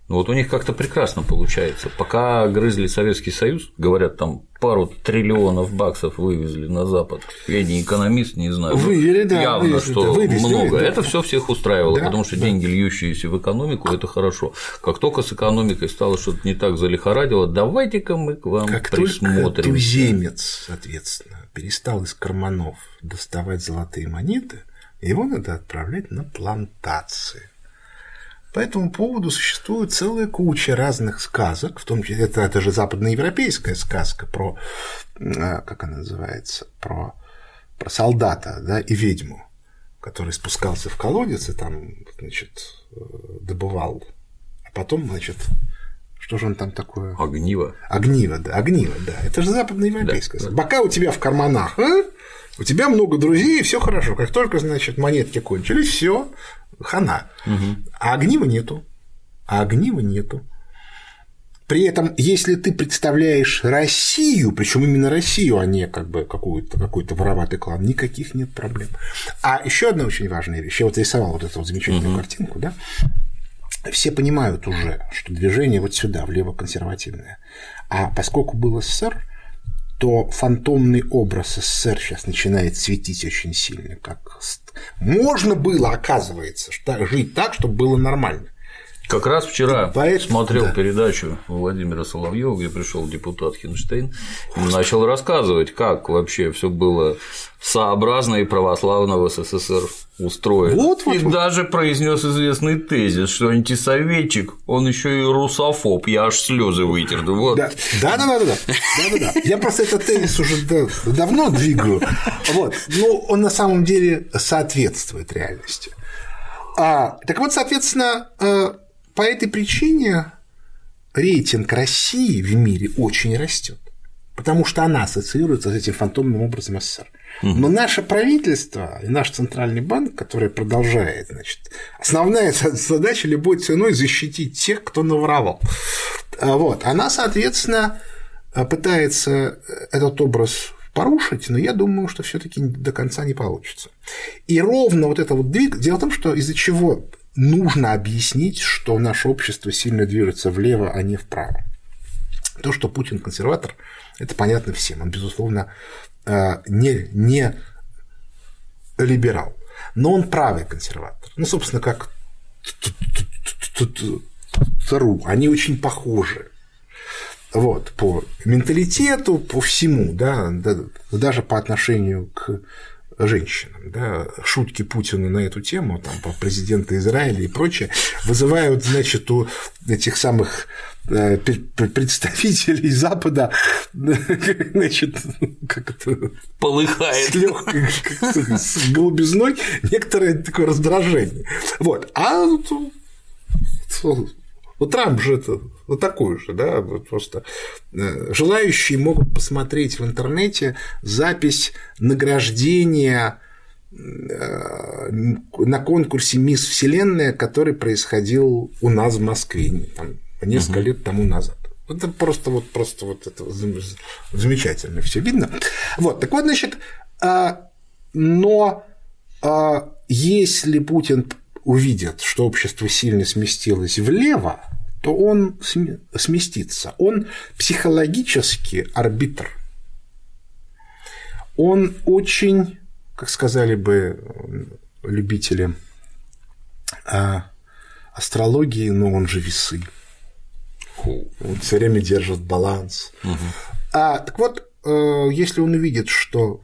Ну вот у них как-то прекрасно получается. Пока грызли Советский Союз, говорят, там пару триллионов баксов вывезли на Запад. Я не экономист, не знаю. Вывели, да. Явно, вывезли, что вывезли, много. Да. Это все всех устраивало, да, потому что да. деньги, льющиеся в экономику, это хорошо. Как только с экономикой стало что-то не так залихорадило, давайте-ка мы к вам как присмотрим. Только туземец, соответственно, перестал из карманов доставать золотые монеты, его надо отправлять на плантации. По этому поводу существует целая куча разных сказок, в том числе это, это же западноевропейская сказка про, как она называется, про, про солдата да, и ведьму, который спускался в колодец и там, значит, добывал потом, значит, что же он там такое? Огниво. Огниво, да, огниво, да. Это же западноевропейское. Да, Бока у тебя в карманах, а? у тебя много друзей, и все хорошо. Как только, значит, монетки кончились, все, хана. Угу. А огнива нету. А огнива нету. При этом, если ты представляешь Россию, причем именно Россию, а не как бы какой-то какой вороватый клан, никаких нет проблем. А еще одна очень важная вещь. Я вот рисовал вот эту вот замечательную угу. картинку, да все понимают уже, что движение вот сюда, влево консервативное. А поскольку был СССР, то фантомный образ СССР сейчас начинает светить очень сильно. Как можно было, оказывается, жить так, чтобы было нормально. Как раз вчера Поэтому, смотрел да. передачу Владимира Соловьева, где пришел депутат Хинштейн и начал рассказывать, как вообще все было сообразно и православно в СССР устроено. Вот, вот, и вот. даже произнес известный тезис, что антисоветчик, он еще и русофоб, я аж слезы вытер. Вот. Да, да, да, да, да, да, да, Я просто этот тезис уже давно двигаю. Вот. Но он на самом деле соответствует реальности. А, так вот, соответственно, э, по этой причине рейтинг России в мире очень растет, потому что она ассоциируется с этим фантомным образом СССР. Но наше правительство и наш центральный банк, который продолжает, значит, основная задача любой ценой защитить тех, кто наворовал. А вот, она, соответственно, пытается этот образ порушить, но я думаю, что все-таки до конца не получится. И ровно вот это вот двиг... Дело в том, что из-за чего нужно объяснить, что наше общество сильно движется влево, а не вправо. То, что Путин консерватор, это понятно всем. Он, безусловно, э, не, не либерал. Но он правый консерватор. Ну, собственно, как ЦРУ. Они очень похожи. Вот, по менталитету, по всему, да, даже по отношению к женщинам. Да, шутки Путина на эту тему, там, по президента Израиля и прочее, вызывают, значит, у этих самых э, представителей Запада, значит, как это полыхает с легкой с голубизной некоторое такое раздражение. Вот. А ну, Трамп же это вот такой же, да, вот просто э, желающие могут посмотреть в интернете запись награждения э, на конкурсе Мисс Вселенная, который происходил у нас в Москве там, несколько угу. лет тому назад. Это просто вот просто вот это замечательно все видно. Вот, так вот, значит, а, но если Путин увидит, что общество сильно сместилось влево, то он сместится. Он психологически арбитр. Он очень, как сказали бы любители а, астрологии, но он же весы. Он все время держит баланс. Угу. А, так вот, э, если он увидит, что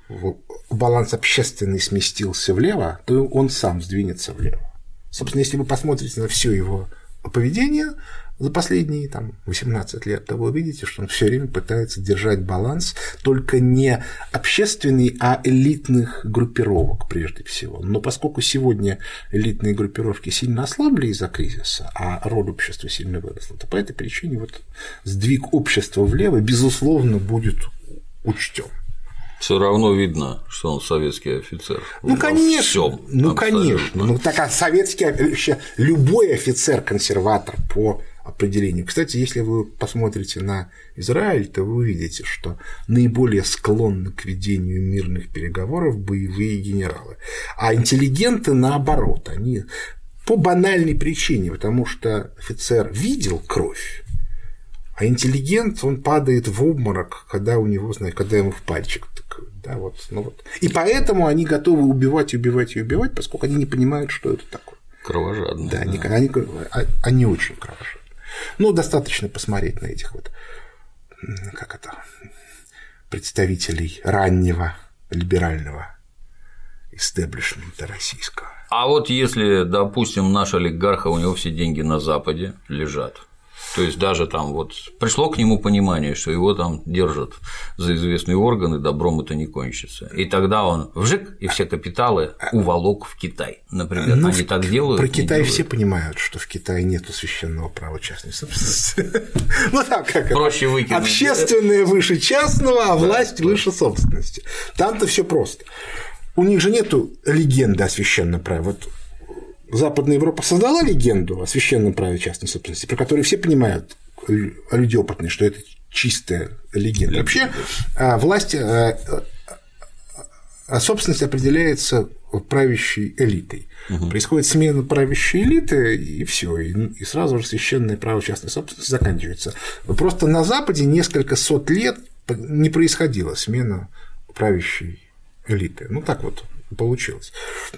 баланс общественный сместился влево, то он сам сдвинется влево. Собственно, если вы посмотрите на все его поведение за последние там, 18 лет, то вы увидите, что он все время пытается держать баланс только не общественный, а элитных группировок прежде всего. Но поскольку сегодня элитные группировки сильно ослабли из-за кризиса, а роль общества сильно выросла, то по этой причине вот сдвиг общества влево, безусловно, будет учтен все равно видно, что он советский офицер. Ну, конечно. Всем, ну, абсолютно. конечно. Ну, так а советский вообще любой офицер-консерватор по определению. Кстати, если вы посмотрите на Израиль, то вы увидите, что наиболее склонны к ведению мирных переговоров боевые генералы. А интеллигенты наоборот, они по банальной причине, потому что офицер видел кровь, а интеллигент, он падает в обморок, когда у него, знаешь, когда ему в пальчик да, вот, ну вот. И поэтому они готовы убивать, убивать и убивать, поскольку они не понимают, что это такое. Кровожадные. Да, да. Они, они, а, они очень кровожадные. Ну, достаточно посмотреть на этих вот, как это, представителей раннего либерального истеблишмента российского. А вот если, допустим, наш олигарх, у него все деньги на Западе лежат, То есть даже там вот пришло к нему понимание, что его там держат за известные органы, добром это не кончится. И тогда он вжик, и все капиталы уволок в Китай. Например, ну, они так делают. Про Китай делают. все понимают, что в Китае нет священного права частной собственности. Ну так как Проще выкинуть. Общественное выше частного, а власть выше собственности. Там-то все просто. У них же нету легенды о священном праве. Вот Западная Европа создала легенду о священном праве частной собственности, про которую все понимают, люди опытные, что это чистая легенда. Вообще а, власть а, а собственность определяется правящей элитой. Угу. Происходит смена правящей элиты, и все, и сразу же священное право частной собственности заканчивается. Просто на Западе несколько сот лет не происходила смена правящей элиты. Ну так вот получилось.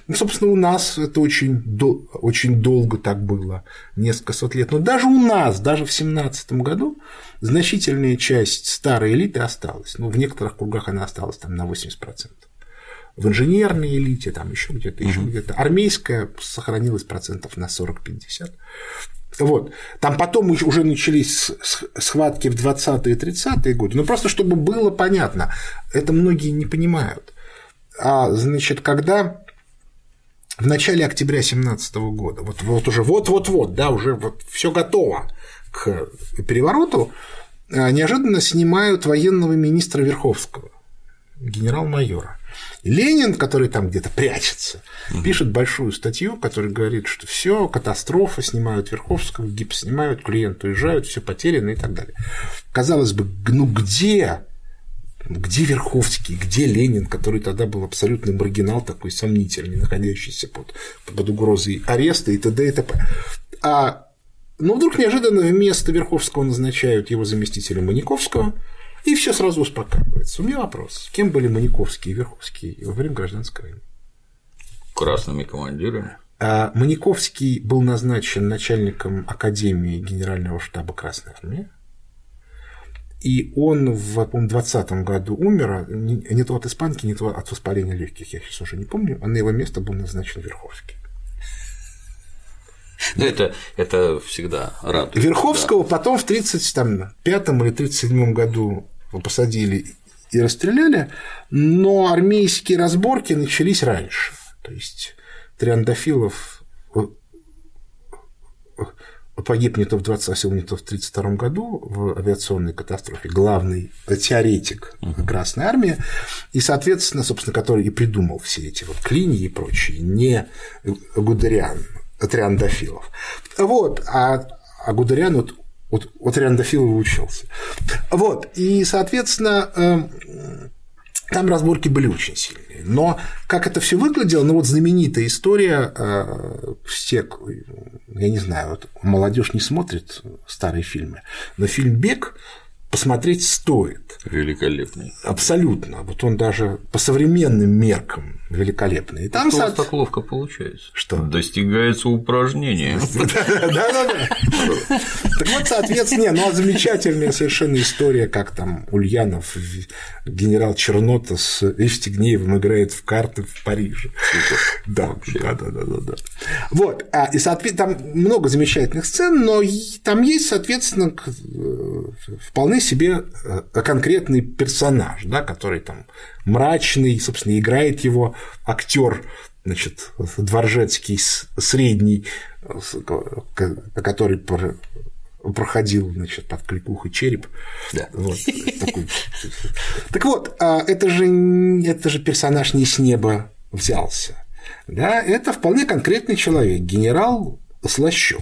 Ну, собственно, у нас это очень, до, очень долго так было, несколько сот лет. Но даже у нас, даже в 17 году, значительная часть старой элиты осталась. Ну, в некоторых кругах она осталась там на 80%. В инженерной элите, там еще где-то, еще угу. где-то. Армейская сохранилась процентов на 40-50. Вот. Там потом уже начались схватки в 20-е и 30-е годы. Ну, просто чтобы было понятно, это многие не понимают. А, значит, когда в начале октября 2017 года, вот, вот уже вот-вот-вот, да, уже вот все готово к перевороту, а, неожиданно снимают военного министра Верховского, генерал-майора. Ленин, который там где-то прячется, угу. пишет большую статью, которая говорит, что все, катастрофа, снимают Верховского, гипс снимают, клиенты уезжают, все потеряно и так далее. Казалось бы, ну где где Верховский, где Ленин, который тогда был абсолютный маргинал такой сомнительный, находящийся под, под угрозой ареста и т.д. и т.п. А, но вдруг неожиданно вместо Верховского назначают его заместителя Маниковского, и все сразу успокаивается. У меня вопрос. Кем были Маниковский и Верховский во время гражданской войны? Красными командирами. А Маниковский был назначен начальником Академии Генерального штаба Красной Армии. И он в 2020 году умер, не то от испанки, не то от воспаления легких, я сейчас уже не помню, а на его место был назначен Верховский. Ну, это, это всегда радует. Верховского да. потом в 1935 или 1937 году посадили и расстреляли, но армейские разборки начались раньше. То есть Триандафилов погиб не то в 27, не то в 32 году в авиационной катастрофе, главный теоретик Красной Армии, и, соответственно, собственно, который и придумал все эти вот клинии и прочие, не Гудериан, а Триандафилов. Вот, а, а Гудериан вот вот, вот Триандафилов учился. Вот, и, соответственно, эм, там разборки были очень сильные. Но как это все выглядело, ну вот знаменитая история, э, все, я не знаю, вот молодежь не смотрит старые фильмы, но фильм Бег посмотреть стоит. Великолепный. Абсолютно. Вот он даже по современным меркам великолепный. И там Что вас так ловко получается? Что? Достигается упражнение. Да-да-да. Так вот, соответственно, ну а замечательная совершенно история, как там Ульянов, генерал Чернота с Евстигнеевым играет в карты в Париже. Да, да, да, да, да. Вот. А, и, соответственно, там много замечательных сцен, но там есть, соответственно, э, вполне себе э, конкретный персонаж, да, который там мрачный, собственно, играет его актер, значит, Дворжецкий средний, который проходил, значит, под кликухой череп. Да. Вот, такой. Так вот, а это же, это же персонаж не с неба взялся. Да, это вполне конкретный человек, генерал Слащев,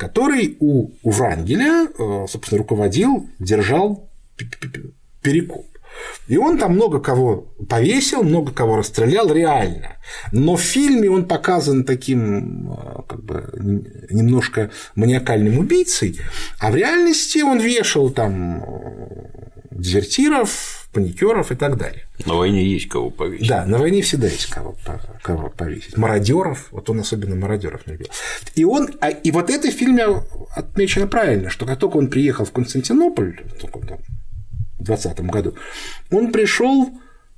который у, Врангеля, э, собственно, руководил, держал перекуп. И он там много кого повесил, много кого расстрелял реально. Но в фильме он показан таким э, как бы, немножко маниакальным убийцей, а в реальности он вешал там э, дезертиров, паникеров и так далее. На войне есть кого повесить. Да, на войне всегда есть кого, кого повесить. Мародеров, вот он особенно мародеров не любил. И он, а, и вот это в фильме отмечено правильно, что как только он приехал в Константинополь, в 20 году, он пришел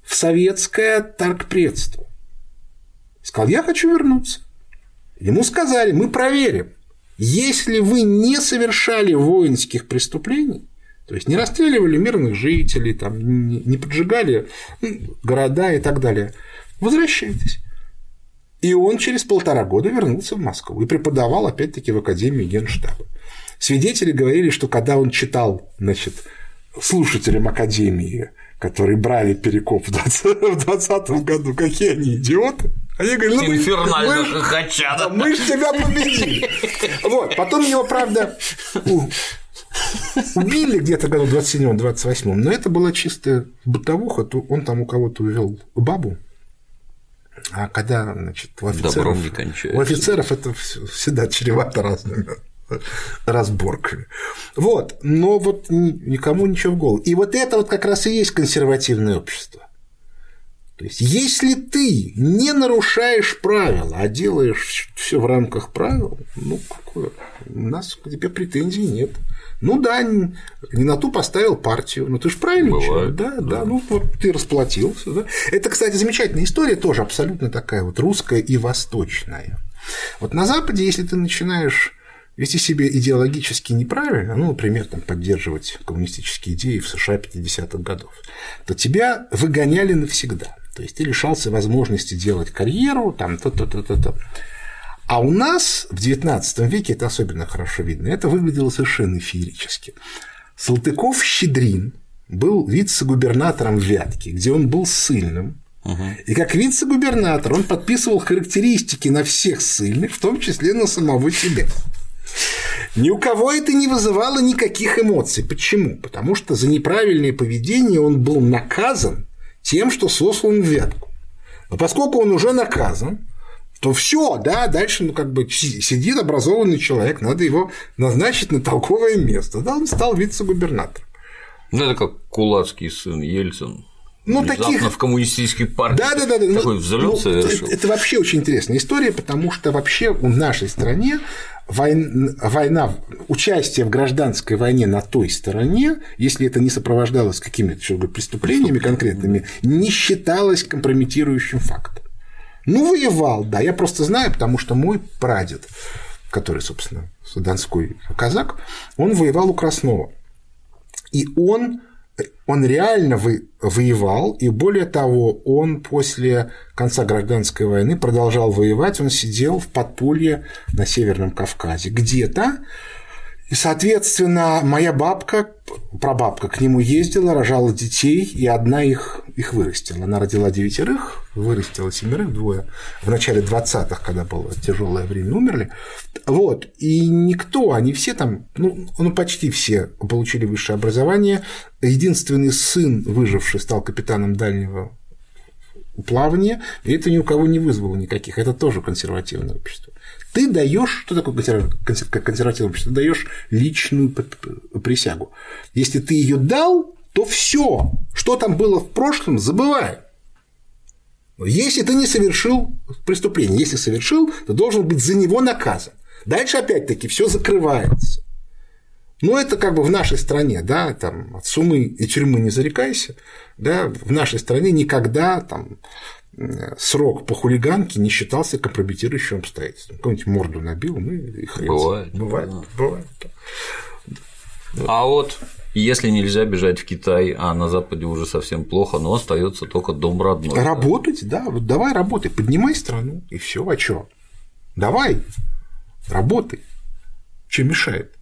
в советское торгпредство. Сказал, я хочу вернуться. Ему сказали, мы проверим. если вы не совершали воинских преступлений, то есть не расстреливали мирных жителей, там, не поджигали города и так далее, возвращайтесь. И он через полтора года вернулся в Москву и преподавал опять-таки в Академии Генштаба. Свидетели говорили, что когда он читал значит, слушателям Академии, которые брали Перекоп в 2020 году, какие они идиоты, они говорят, ну, Инфернально мы. Да, мы же тебя победили. Вот. Потом его, правда, убили где-то году 27-28, но это была чистая бытовуха, то он там у кого-то увел бабу, а когда, значит, у офицеров, у офицеров это всегда чревато разными разборками. Вот, но вот никому ничего в голову. И вот это вот как раз и есть консервативное общество. То есть, если ты не нарушаешь правила, а делаешь все в рамках правил, ну какое, у нас к тебе претензий нет. Ну да, не, на ту поставил партию. Ну ты же правильно Бывает, да, да, да, ну вот ты расплатился. Да. Это, кстати, замечательная история, тоже абсолютно такая вот русская и восточная. Вот на Западе, если ты начинаешь вести себя идеологически неправильно, ну, например, там, поддерживать коммунистические идеи в США 50-х годов, то тебя выгоняли навсегда. То есть ты лишался возможности делать карьеру, там, то-то-то-то. А у нас в XIX веке это особенно хорошо видно. Это выглядело совершенно феерически. Салтыков-Щедрин был вице-губернатором Вятки, где он был сильным, И как вице-губернатор он подписывал характеристики на всех сильных, в том числе на самого себя. Ни у кого это не вызывало никаких эмоций. Почему? Потому что за неправильное поведение он был наказан тем, что сослан в ветку. Но поскольку он уже наказан, то все, да, дальше, ну, как бы сидит образованный человек, надо его назначить на толковое место. Да, он стал вице-губернатором. Ну, это как кулацкий сын Ельцин. Ну, таких... в коммунистической партии да, да, да, да. такой взлет ну, совершил. Это, это вообще очень интересная история, потому что вообще в нашей стране война, война, участие в гражданской войне на той стороне, если это не сопровождалось какими-то преступлениями конкретными, не считалось компрометирующим фактом. Ну, воевал, да, я просто знаю, потому что мой прадед, который, собственно, донской казак, он воевал у Краснова. И он он реально воевал, и более того, он после конца гражданской войны продолжал воевать, он сидел в подполье на Северном Кавказе где-то, и, соответственно, моя бабка, прабабка к нему ездила, рожала детей, и одна их, их вырастила. Она родила девятерых, вырастила семерых, двое. В начале 20-х, когда было тяжелое время, умерли. Вот. И никто, они все там, ну, ну, почти все получили высшее образование. Единственный сын, выживший, стал капитаном дальнего плавания, и это ни у кого не вызвало никаких. Это тоже консервативное общество. Ты даешь, что такое консервативное общество? Ты даешь личную присягу. Если ты ее дал, то все, что там было в прошлом, забывай. Если ты не совершил преступление, если совершил, ты должен быть за него наказан. Дальше опять-таки все закрывается. Но это как бы в нашей стране, да, там от суммы и тюрьмы не зарекайся, да, в нашей стране никогда там срок по хулиганке не считался компрометирующим обстоятельством. Какую-нибудь морду набил, ну и хрен. Бывает. Бывает, да. бывает. А вот если нельзя бежать в Китай, а на Западе уже совсем плохо, но остается только дом родной. Работать, да, вот давай работай, поднимай страну, и все, а что? Давай, работай. Что мешает?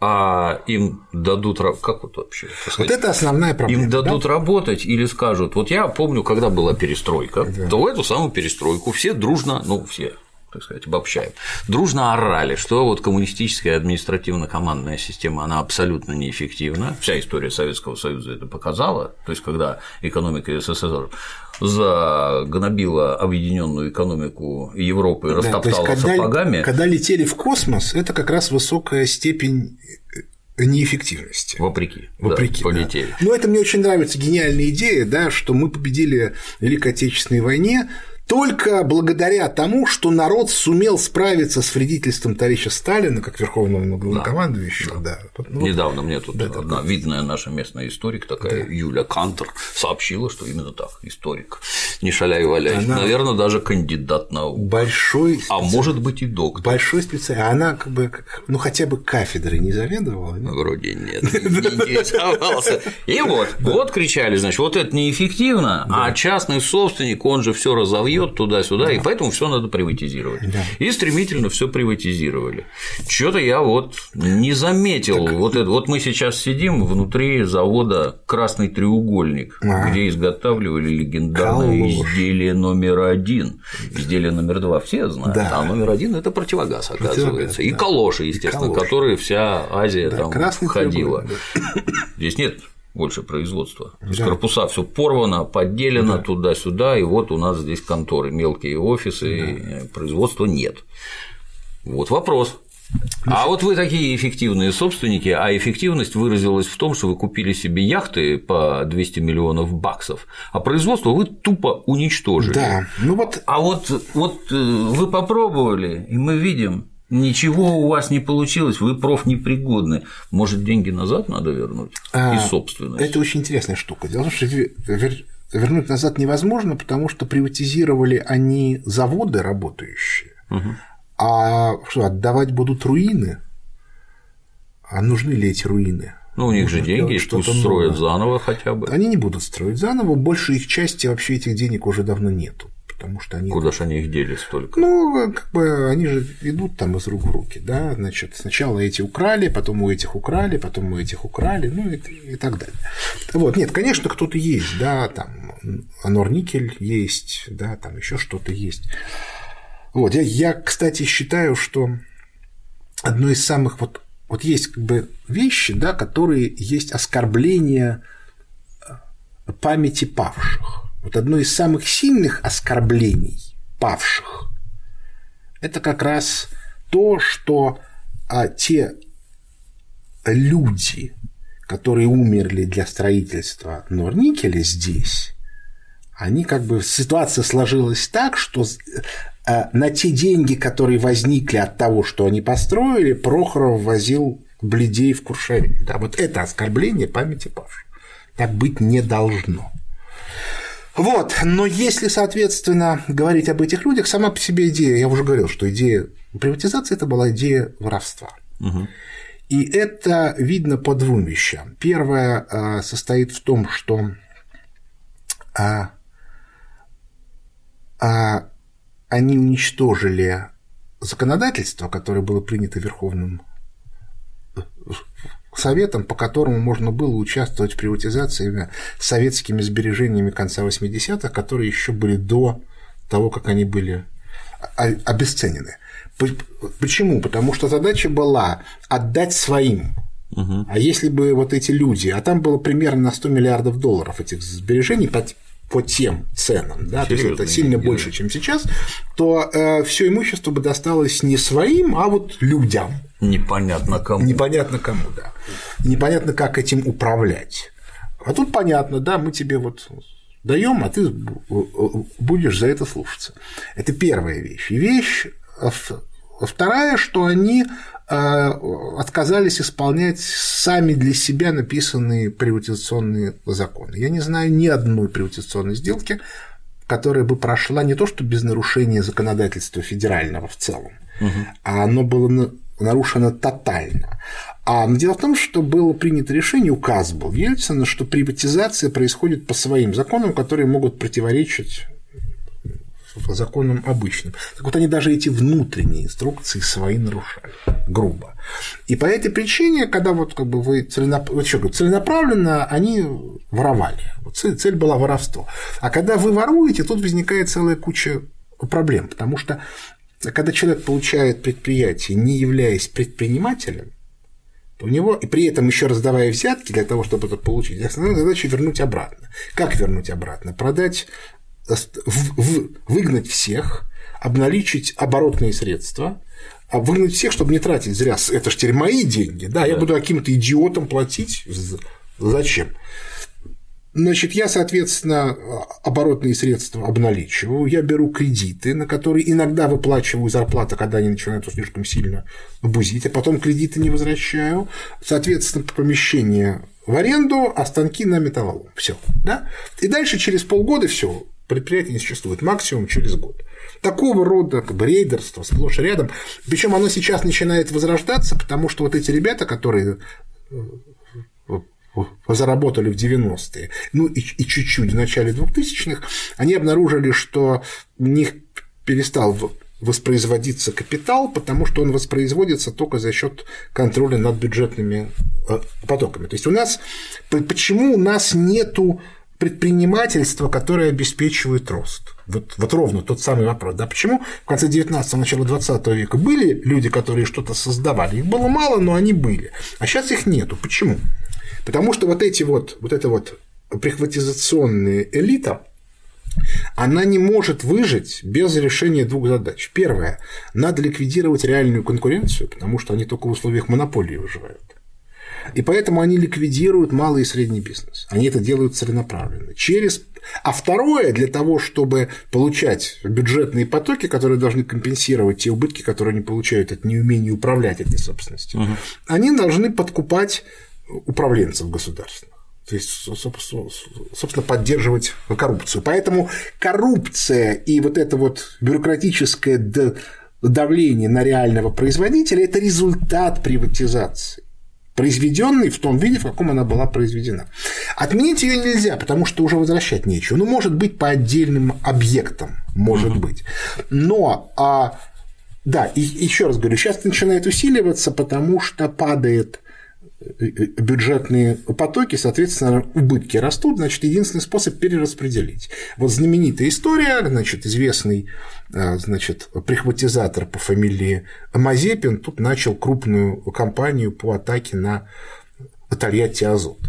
А им дадут как вот вообще? Вот это основная проблема. Им дадут да? работать или скажут, вот я помню, когда была перестройка, да. то в эту самую перестройку все дружно, ну все, так сказать, обобщаем, дружно орали, что вот коммунистическая административно-командная система, она абсолютно неэффективна. Вся история Советского Союза это показала. То есть, когда экономика СССР загнобила объединенную экономику Европы и растоптала да, когда, сапогами. Когда летели в космос, это как раз высокая степень неэффективности. Вопреки. Вопреки. Да, полетели. Да. Но это мне очень нравится гениальная идея, да, что мы победили в Великой Отечественной войне только благодаря тому, что народ сумел справиться с вредительством товарища Сталина, как верховного главнокомандующего. Да. Да. Ну, Недавно мне тут да, одна да. видная наша местная историк, такая да. Юля Кантер, сообщила, что именно так, историк. не шаляй валяй. Она... Наверное, даже кандидат наук. Большой специ... А может быть и доктор. Большой специалист. Она как бы, ну хотя бы кафедры не заведовала? Нет? Вроде нет, не интересовался. И вот, вот кричали, значит, вот это неэффективно, а частный собственник, он же все разовьет туда-сюда, и поэтому все надо приватизировать. И стремительно все приватизировали. Что-то я вот не заметил. Вот это вот мы сейчас сидим внутри завода Красный треугольник, где изготавливали легендарное изделие номер один. Изделие номер два все знают, а номер один это противогаз, оказывается. И калоши, естественно, которые вся Азия там входила. Здесь нет больше производства. То есть да. корпуса все порвано, поделено да. туда-сюда, и вот у нас здесь конторы, мелкие офисы, да. производства нет. Вот вопрос. А вот вы такие эффективные собственники, а эффективность выразилась в том, что вы купили себе яхты по 200 миллионов баксов, а производство вы тупо уничтожили. Да, ну вот. А вот, вот э, вы попробовали, и мы видим, ничего у вас не получилось, вы профнепригодны. Может, деньги назад надо вернуть а, и собственность? Это очень интересная штука. Дело в том, что вернуть назад невозможно, потому что приватизировали они заводы работающие, угу. а что, отдавать будут руины? А нужны ли эти руины? Ну, у них Нужно же деньги, что пусть строят заново хотя бы. Они не будут строить заново, больше их части вообще этих денег уже давно нету потому что они… Куда же они их дели столько? Ну, как бы они же идут там из рук в руки, да, значит, сначала эти украли, потом у этих украли, потом у этих украли, ну и, и так далее. Вот, нет, конечно, кто-то есть, да, там Норникель есть, да, там еще что-то есть. Вот, я, я, кстати, считаю, что одно из самых вот вот есть как бы вещи, да, которые есть оскорбление памяти павших. Вот одно из самых сильных оскорблений павших – это как раз то, что а, те люди, которые умерли для строительства Норникеля здесь, они как бы ситуация сложилась так, что а, на те деньги, которые возникли от того, что они построили, Прохоров возил бледей в Куршавель. Да, вот это оскорбление памяти павших. Так быть не должно. Вот, но если, соответственно, говорить об этих людях, сама по себе идея, я уже говорил, что идея приватизации это была идея воровства. Угу. И это видно по двум вещам. Первое а, состоит в том, что а, а, они уничтожили законодательство, которое было принято Верховным советом, по которому можно было участвовать в приватизации советскими сбережениями конца 80-х, которые еще были до того, как они были обесценены. Почему? Потому что задача была отдать своим. Угу. А если бы вот эти люди, а там было примерно на 100 миллиардов долларов этих сбережений по, тем ценам, да, то есть это сильно деньги, больше, чем сейчас, то э, все имущество бы досталось не своим, а вот людям. Непонятно кому. Непонятно кому, да. Непонятно, как этим управлять. А тут понятно, да, мы тебе вот даем, а ты будешь за это слушаться. Это первая вещь. И вещь вторая, что они а, отказались исполнять сами для себя написанные приватизационные законы. Я не знаю ни одной приватизационной сделки, которая бы прошла не то что без нарушения законодательства федерального в целом, угу. а оно было нарушено тотально. А дело в том, что было принято решение, указ был Ельцина, что приватизация происходит по своим законам, которые могут противоречить законам обычным. Так вот, они даже эти внутренние инструкции свои нарушали, грубо. И по этой причине, когда вот как бы вы целенап... вот что, целенаправленно, они воровали. Вот цель, цель была воровство. А когда вы воруете, тут возникает целая куча проблем, потому что когда человек получает предприятие, не являясь предпринимателем, то у него, и при этом еще раздавая взятки для того, чтобы это получить, основная задача вернуть обратно. Как вернуть обратно? Продать, выгнать всех, обналичить оборотные средства, а выгнать всех, чтобы не тратить зря. Это же теперь мои деньги, да, я буду каким-то идиотом платить. Зачем? Значит, я, соответственно, оборотные средства обналичиваю, я беру кредиты, на которые иногда выплачиваю зарплату, когда они начинают слишком сильно бузить, а потом кредиты не возвращаю, соответственно, помещение в аренду, а станки на металлолом. Все. Да? И дальше через полгода все предприятие не существует, максимум через год. Такого рода как бы, рейдерство сплошь и рядом. Причем оно сейчас начинает возрождаться, потому что вот эти ребята, которые э, заработали в 90-е, ну и, и чуть-чуть в начале 2000-х, они обнаружили, что у них перестал воспроизводиться капитал, потому что он воспроизводится только за счет контроля над бюджетными э, потоками. То есть у нас почему у нас нету предпринимательства, которое обеспечивает рост. Вот, вот ровно тот самый вопрос. Да, почему в конце 19-го, начало 20 века были люди, которые что-то создавали? Их было мало, но они были. А сейчас их нету. Почему? Потому что вот эти вот, вот эта вот прихватизационная элита, она не может выжить без решения двух задач. Первое – надо ликвидировать реальную конкуренцию, потому что они только в условиях монополии выживают. И поэтому они ликвидируют малый и средний бизнес. Они это делают целенаправленно. Через... А второе, для того, чтобы получать бюджетные потоки, которые должны компенсировать те убытки, которые они получают от неумения управлять этой собственностью, угу. они должны подкупать управленцев государственных. То есть, собственно, поддерживать коррупцию. Поэтому коррупция и вот это вот бюрократическое давление на реального производителя – это результат приватизации произведенной в том виде, в каком она была произведена. Отменить ее нельзя, потому что уже возвращать нечего. Ну, может быть, по отдельным объектам, может угу. быть. Но а, да, и еще раз говорю, сейчас начинает усиливаться, потому что падает бюджетные потоки, соответственно, убытки растут, значит, единственный способ перераспределить. Вот знаменитая история, значит, известный э, значит, прихватизатор по фамилии Мазепин тут начал крупную кампанию по атаке на Тольятти Азот.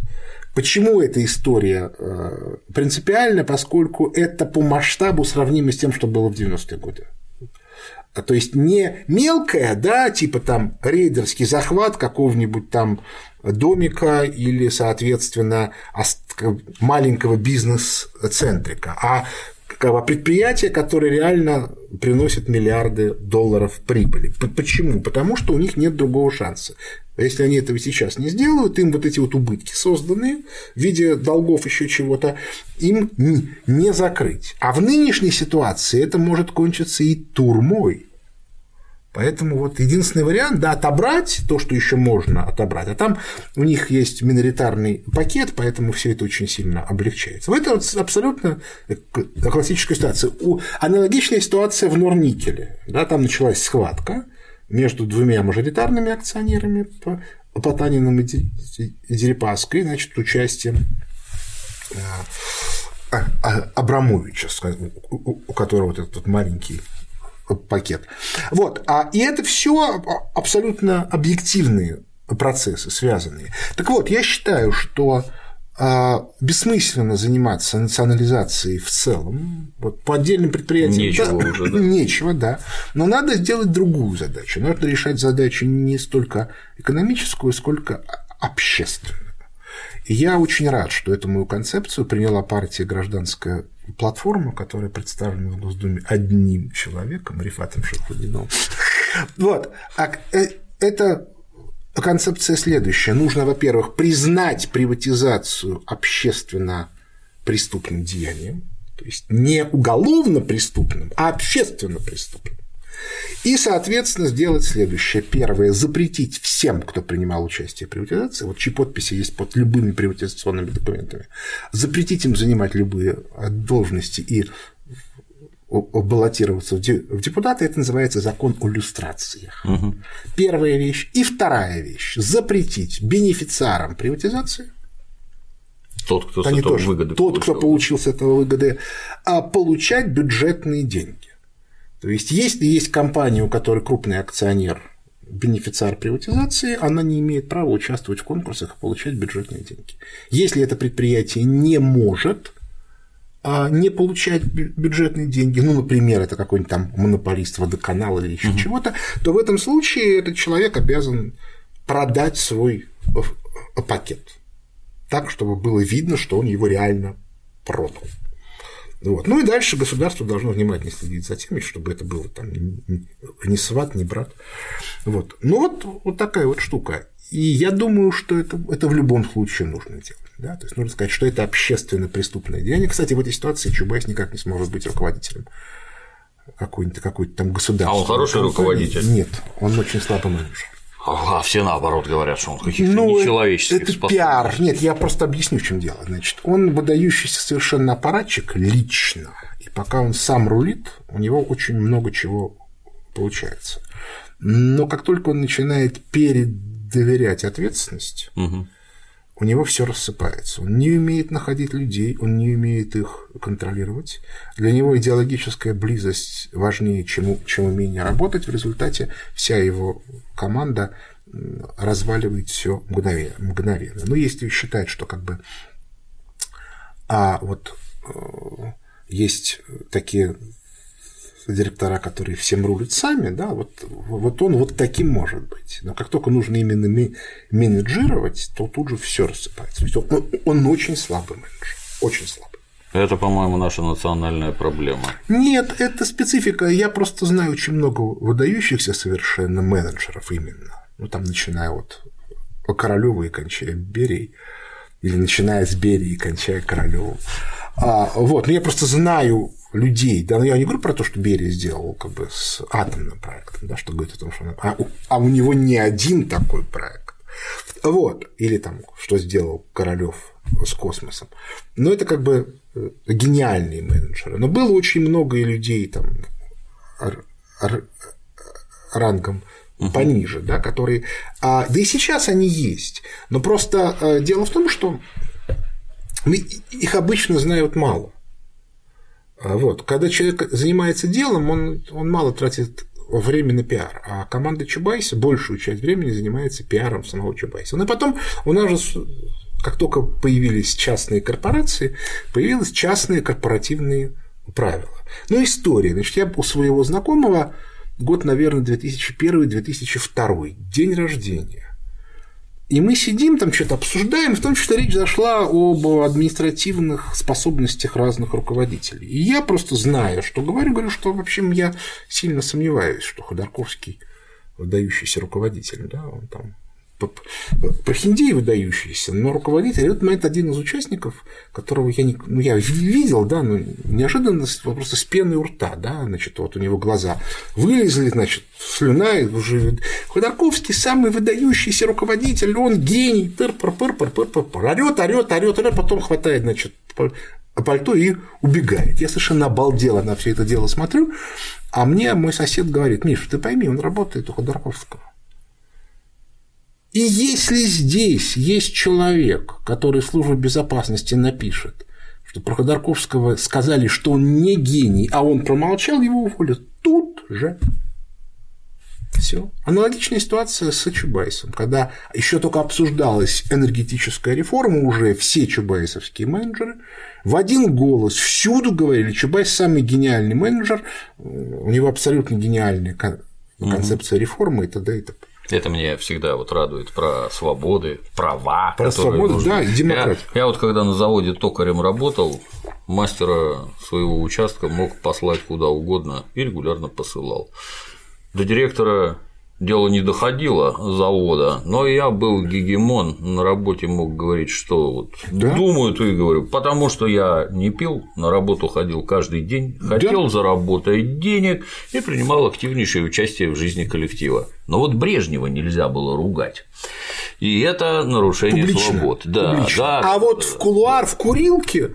Почему эта история э, принципиальна? Поскольку это по масштабу сравнимо с тем, что было в 90-е годы. А то есть не мелкая, да, типа там рейдерский захват какого-нибудь там домика или, соответственно, маленького бизнес-центрика, а предприятие, которое реально приносит миллиарды долларов прибыли. Почему? Потому что у них нет другого шанса. Если они этого сейчас не сделают, им вот эти вот убытки, созданные в виде долгов еще чего-то, им не закрыть. А в нынешней ситуации это может кончиться и турмой. Поэтому вот единственный вариант, да, отобрать то, что еще можно отобрать, а там у них есть миноритарный пакет, поэтому все это очень сильно облегчается. В этом абсолютно классическая ситуация. Аналогичная ситуация в Норникеле. Да, там началась схватка между двумя мажоритарными акционерами Потаниным и Дерипаской, значит, участием а, а, Абрамовича, у которого вот этот маленький пакет. Вот. А, и это все абсолютно объективные процессы, связанные. Так вот, я считаю, что а, бессмысленно заниматься национализацией в целом, вот по отдельным предприятиям нечего да, уже, да. нечего, да, но надо сделать другую задачу. Надо решать задачу не столько экономическую, сколько общественную. И я очень рад, что эту мою концепцию приняла партия «Гражданская платформа, которая представлена в Госдуме одним человеком, Рифатом Шахудиновым. Вот. А э, это концепция следующая. Нужно, во-первых, признать приватизацию общественно преступным деянием, то есть не уголовно преступным, а общественно преступным. И, соответственно, сделать следующее. Первое – запретить всем, кто принимал участие в приватизации, вот чьи подписи есть под любыми приватизационными документами, запретить им занимать любые должности и баллотироваться в депутаты, это называется закон о люстрациях. Угу. Первая вещь. И вторая вещь – запретить бенефициарам приватизации тот, кто с этого тоже, выгоды Тот, получил. кто получил с этого выгоды, а получать бюджетные деньги. То есть, если есть компания, у которой крупный акционер бенефициар приватизации, она не имеет права участвовать в конкурсах и получать бюджетные деньги. Если это предприятие не может не получать бюджетные деньги, ну, например, это какой-нибудь там монополист водоканал или еще угу. чего-то, то в этом случае этот человек обязан продать свой э, пакет так, чтобы было видно, что он его реально продал. Вот. Ну и дальше государство должно внимательно следить за тем, чтобы это было там не сват, не брат. Вот. Ну вот, вот такая вот штука. И я думаю, что это, это в любом случае нужно делать. Да? То есть нужно сказать, что это общественно преступное деяние. Кстати, в этой ситуации Чубайс никак не сможет быть руководителем какой-нибудь какой там государства. А он хороший руководитель? Нет, он очень слабый менеджер. А все наоборот говорят, что он каких-то ну, нечеловеческих это пиар. Нет, я просто объясню, в чем дело. Значит, он выдающийся совершенно аппаратчик лично. И пока он сам рулит, у него очень много чего получается. Но как только он начинает передоверять ответственность, угу у него все рассыпается. Он не умеет находить людей, он не умеет их контролировать. Для него идеологическая близость важнее, чем, чем умение работать. В результате вся его команда разваливает все мгновенно. мгновенно. Но если считать, что как бы а вот э, есть такие директора, которые всем рулят сами, да, вот, вот он вот таким может быть. Но как только нужно именно менеджировать, то тут же все рассыпается. Он, он очень слабый менеджер, очень слабый. Это, по-моему, наша национальная проблема. Нет, это специфика. Я просто знаю очень много выдающихся совершенно менеджеров именно. Ну, там, начиная от Королева и кончая Берией, или начиная с Берии и кончая Королевым. А, вот, но я просто знаю людей, да, но я не говорю про то, что Берия сделал как бы с атомным проектом, да, что говорит о том, что а, а у него не один такой проект, вот, или там, что сделал Королёв с космосом, но это как бы э, гениальные менеджеры, но было очень много и людей там рангом пониже, да, которые, а, да и сейчас они есть, но просто а, дело в том, что их обычно знают мало. А вот. Когда человек занимается делом, он, он мало тратит время на пиар, а команда Чубайса большую часть времени занимается пиаром самого Чубайса. Ну и потом у нас же, как только появились частные корпорации, появились частные корпоративные правила. Ну, история. Значит, я у своего знакомого год, наверное, 2001-2002, день рождения. И мы сидим там, что-то обсуждаем, в том числе речь зашла об административных способностях разных руководителей. И я просто знаю, что говорю, говорю, что, в общем, я сильно сомневаюсь, что Ходорковский выдающийся руководитель, да, он там прохиндей выдающийся, но руководитель, это момент один из участников, которого я, не, ну, я видел, да, но неожиданно просто с пеной у рта, да, значит, вот у него глаза вылезли, значит, слюна, уже Ходорковский самый выдающийся руководитель, он гений, тыр пыр пыр пыр пыр пыр пыр орёт, орёт, орёт, орёт, потом хватает, значит, пальто и убегает. Я совершенно обалдела на все это дело смотрю, а мне мой сосед говорит, Миш, ты пойми, он работает у Ходорковского. И если здесь есть человек, который в службе безопасности напишет, что про Ходорковского сказали, что он не гений, а он промолчал, его уволят тут же. Все. Аналогичная ситуация с Чубайсом, когда еще только обсуждалась энергетическая реформа, уже все чубайсовские менеджеры в один голос всюду говорили, Чубайс самый гениальный менеджер, у него абсолютно гениальная концепция реформы и т.д. и т.п. Это мне всегда вот радует про свободы, права. Про свободы, нужны. да, и демократию. Я, я вот когда на заводе токарем работал, мастера своего участка мог послать куда угодно и регулярно посылал. До директора дело не доходило завода, но я был гегемон, на работе мог говорить, что вот да? думаю, то и говорю, потому что я не пил, на работу ходил каждый день, хотел да? заработать денег и принимал активнейшее участие в жизни коллектива. Но вот Брежнева нельзя было ругать. И это нарушение Публично. свобод. Да, Публично. да. А вот в кулуар, в курилке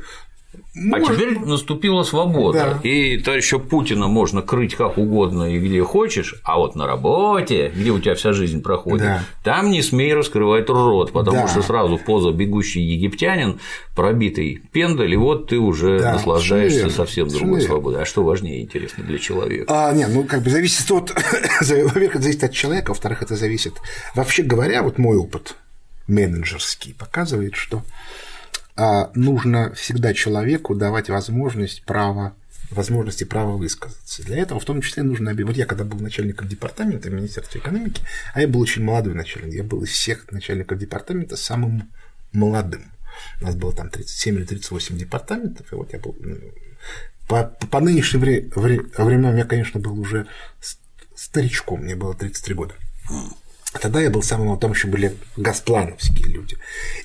может... А теперь наступила свобода. Да. И то еще Путина можно крыть как угодно и где хочешь, а вот на работе, где у тебя вся жизнь проходит, да. там не смей раскрывать рот, потому да. что сразу поза бегущий египтянин, пробитый пендаль, и вот ты уже да, наслаждаешься совсем другой свободой. А что важнее, интересно, для человека? А, нет, ну как бы зависит от, во-первых, это зависит от человека, во-вторых, это зависит. Вообще говоря, вот мой опыт менеджерский показывает, что а нужно всегда человеку давать возможность права возможности права высказаться. Для этого в том числе нужно Вот я когда был начальником департамента Министерства экономики, а я был очень молодой начальник, я был из всех начальников департамента самым молодым. У нас было там 37 или 38 департаментов, и вот я был ну, по, по нынешним вре, вре, временам я, конечно, был уже старичком, мне было 33 года. А тогда я был самым молодым, еще были газплановские люди.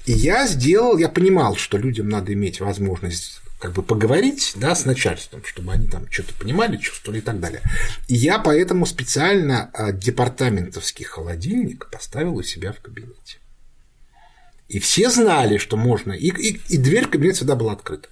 И я сделал, я понимал, что людям надо иметь возможность как бы поговорить да, с начальством, чтобы они там что-то понимали, чувствовали и так далее. И я поэтому специально а, департаментовский холодильник поставил у себя в кабинете. И все знали, что можно, и, и, и дверь в кабинет всегда была открыта.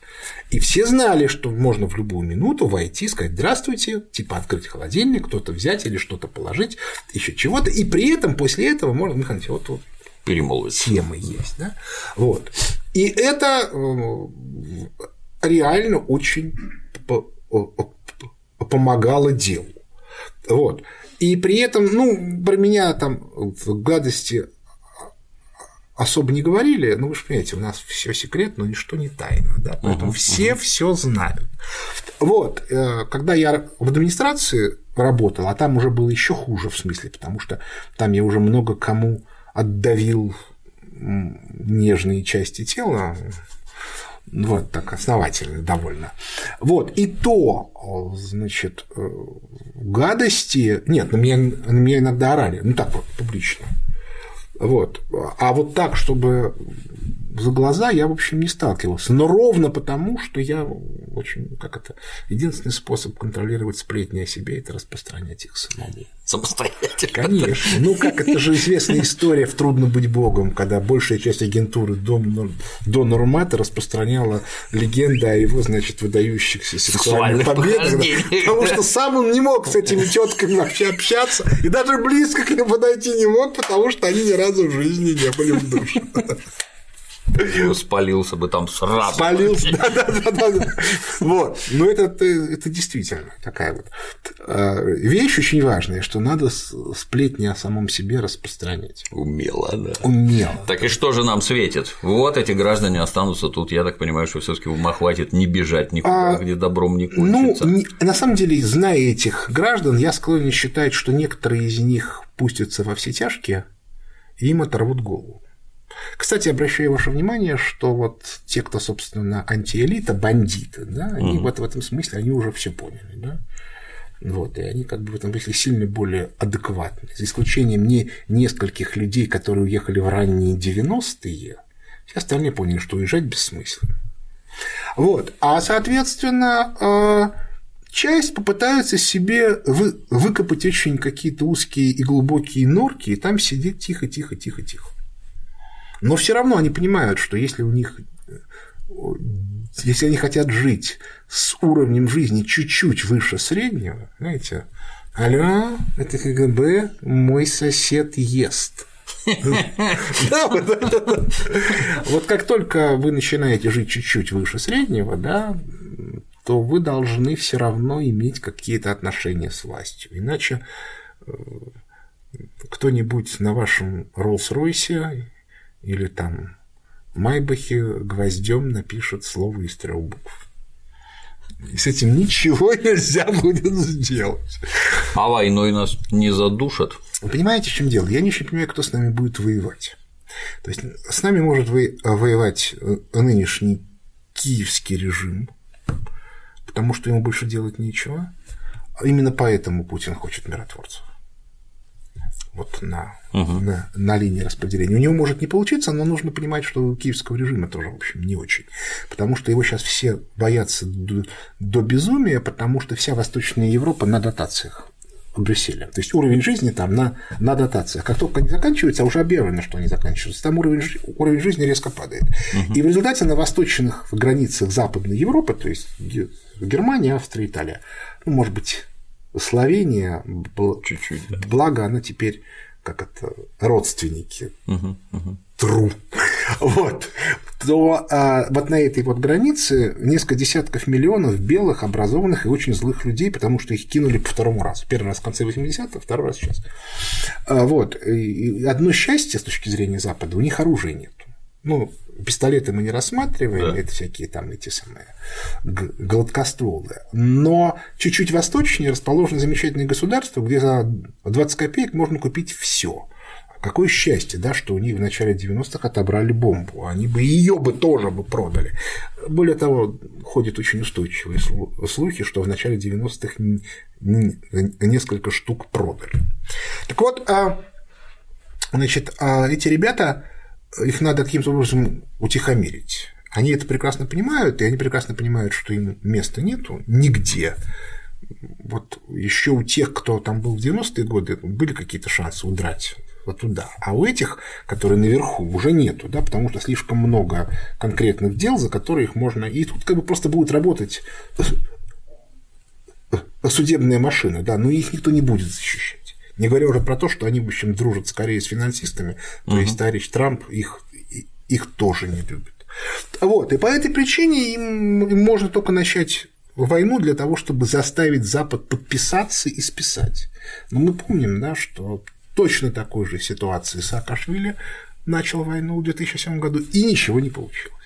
И все знали, что можно в любую минуту войти, сказать здравствуйте, типа открыть холодильник, кто-то взять или что-то положить, еще чего-то. И при этом после этого можно, Михаил вот, вот перемолвить. Темы есть, да? Вот. И это э, реально очень помогало делу. Вот. И при этом, ну, про меня там гадости особо не говорили, ну вы же понимаете, у нас все секретно, но ничто не тайно, да, поэтому uh-huh, все uh-huh. все знают. Вот, э, когда я в администрации работал, а там уже было еще хуже в смысле, потому что там я уже много кому отдавил нежные части тела, вот так основательно довольно. Вот, и то, значит, э, гадости, нет, на меня, на меня иногда орали, ну так вот, публично, вот. А вот так, чтобы за глаза я, в общем, не сталкивался. Но ровно потому, что я очень, как это, единственный способ контролировать сплетни о себе – это распространять их самому. Самостоятельно. Конечно. Ну, как это же известная история в «Трудно быть богом», когда большая часть агентуры до, до Нурмата распространяла легенды о его, значит, выдающихся сексуальных победах, потому что сам он не мог с этими тетками вообще общаться и даже близко к ним подойти не мог, потому что они ни разу в жизни не были в душе. Спалился бы там сразу. Спалился, да, да, да, да. Вот. Но это, это действительно такая вот а, вещь очень важная, что надо сплетни о самом себе распространять. Умело, да. Умело. Так и что же нам светит? Вот эти граждане останутся тут. Я так понимаю, что все таки ума хватит не бежать никуда, а, где добром не кончится. Ну, на самом деле, зная этих граждан, я склонен считать, что некоторые из них пустятся во все тяжкие, и им оторвут голову. Кстати, обращаю ваше внимание, что вот те, кто, собственно, антиэлита, бандиты, да, они угу. вот в этом смысле, они уже все поняли, да. Вот, и они как бы в этом смысле сильно более адекватны. За исключением не нескольких людей, которые уехали в ранние 90-е, все остальные поняли, что уезжать бессмысленно. Вот. А, соответственно, а, часть попытаются себе вы, выкопать очень какие-то узкие и глубокие норки, и там сидеть тихо, тихо, тихо, тихо. Но все равно они понимают, что если у них если они хотят жить с уровнем жизни чуть-чуть выше среднего, знаете, алло, это КГБ, мой сосед ест. Вот как только вы начинаете жить чуть-чуть выше среднего, да, то вы должны все равно иметь какие-то отношения с властью. Иначе э, кто-нибудь на вашем Роллс-Ройсе или там Майбахе гвоздем напишет слово из трех букв. И с этим ничего нельзя будет сделать. А войной нас не задушат. Вы понимаете, в чем дело? Я не очень понимаю, кто с нами будет воевать. То есть с нами может воевать э, нынешний киевский режим, потому что ему больше делать нечего. Именно поэтому Путин хочет миротворцев вот на, угу. на, на линии распределения. У него может не получиться, но нужно понимать, что у киевского режима тоже, в общем, не очень. Потому что его сейчас все боятся до, до безумия, потому что вся Восточная Европа на дотациях. Брюсселя. То есть уровень жизни там на, на дотациях. Как только они заканчиваются, а уже объявлено, что они заканчиваются, там уровень, уровень жизни резко падает. Угу. И в результате на восточных границах Западной Европы, то есть Германия, Австрия, Италия, ну, может быть, Словения, чуть-чуть, да. благо она теперь как это родственники угу, угу. тру, вот, то а, вот на этой вот границе несколько десятков миллионов белых, образованных и очень злых людей, потому что их кинули по второму разу. Первый раз в конце 80-х, второй раз сейчас. А, вот. И одно счастье с точки зрения Запада, у них оружия нет. Ну, пистолеты мы не рассматриваем, да. это всякие там эти самые гладкостволы. Но чуть-чуть восточнее расположено замечательное государство, где за 20 копеек можно купить все. Какое счастье, да, что у них в начале 90-х отобрали бомбу. Они бы ее бы тоже бы продали. Более того, ходят очень устойчивые слухи, что в начале 90-х несколько штук продали. Так вот, а Значит, а эти ребята, их надо каким-то образом утихомирить. Они это прекрасно понимают, и они прекрасно понимают, что им места нету нигде. Вот еще у тех, кто там был в 90-е годы, были какие-то шансы удрать вот туда. А у этих, которые наверху, уже нету, да, потому что слишком много конкретных дел, за которые их можно. И тут как бы просто будет работать судебная машина, да, но их никто не будет защищать. Не говоря уже про то, что они, в общем, дружат скорее с финансистами, то есть товарищ Трамп их, их тоже не любит. Вот, и по этой причине им, можно только начать войну для того, чтобы заставить Запад подписаться и списать. Но мы помним, да, что точно такой же ситуации Саакашвили начал войну в 2007 году, и ничего не получилось.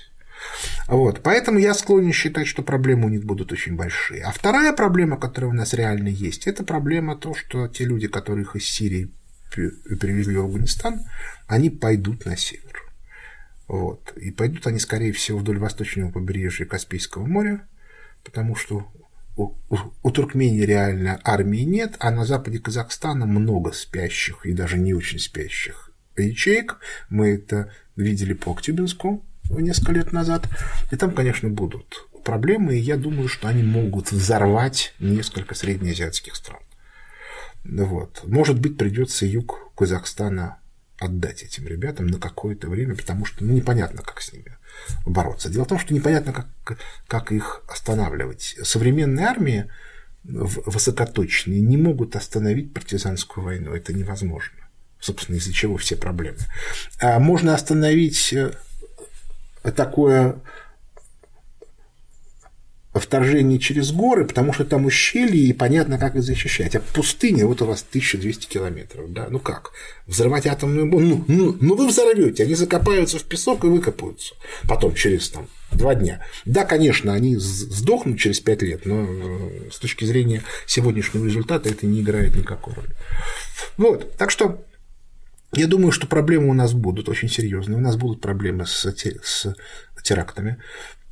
Вот. Поэтому я склонен считать, что проблемы у них будут очень большие. А вторая проблема, которая у нас реально есть, это проблема то, что те люди, которых из Сирии привезли в Афганистан, они пойдут на север. Вот. И пойдут они, скорее всего, вдоль восточного побережья Каспийского моря, потому что у, у, у Туркмении реально армии нет, а на западе Казахстана много спящих и даже не очень спящих ячеек. Мы это видели по Актюбинску несколько лет назад. И там, конечно, будут проблемы, и я думаю, что они могут взорвать несколько среднеазиатских стран. Вот. Может быть, придется юг Казахстана отдать этим ребятам на какое-то время, потому что ну, непонятно, как с ними бороться. Дело в том, что непонятно, как, как их останавливать. Современные армии высокоточные не могут остановить партизанскую войну. Это невозможно. Собственно, из-за чего все проблемы. А можно остановить э, такое вторжение через горы, потому что там ущелье, и понятно, как их защищать. А пустыня, вот у вас 1200 километров, да, ну как? Взорвать атомную бомбу? Ну, ну, ну вы взорвете, они закопаются в песок и выкопаются. Потом через там два дня. Да, конечно, они сдохнут через пять лет, но э, с точки зрения сегодняшнего результата это не играет никакой роли. Вот, так что я думаю, что проблемы у нас будут очень серьезные. У нас будут проблемы с, с терактами.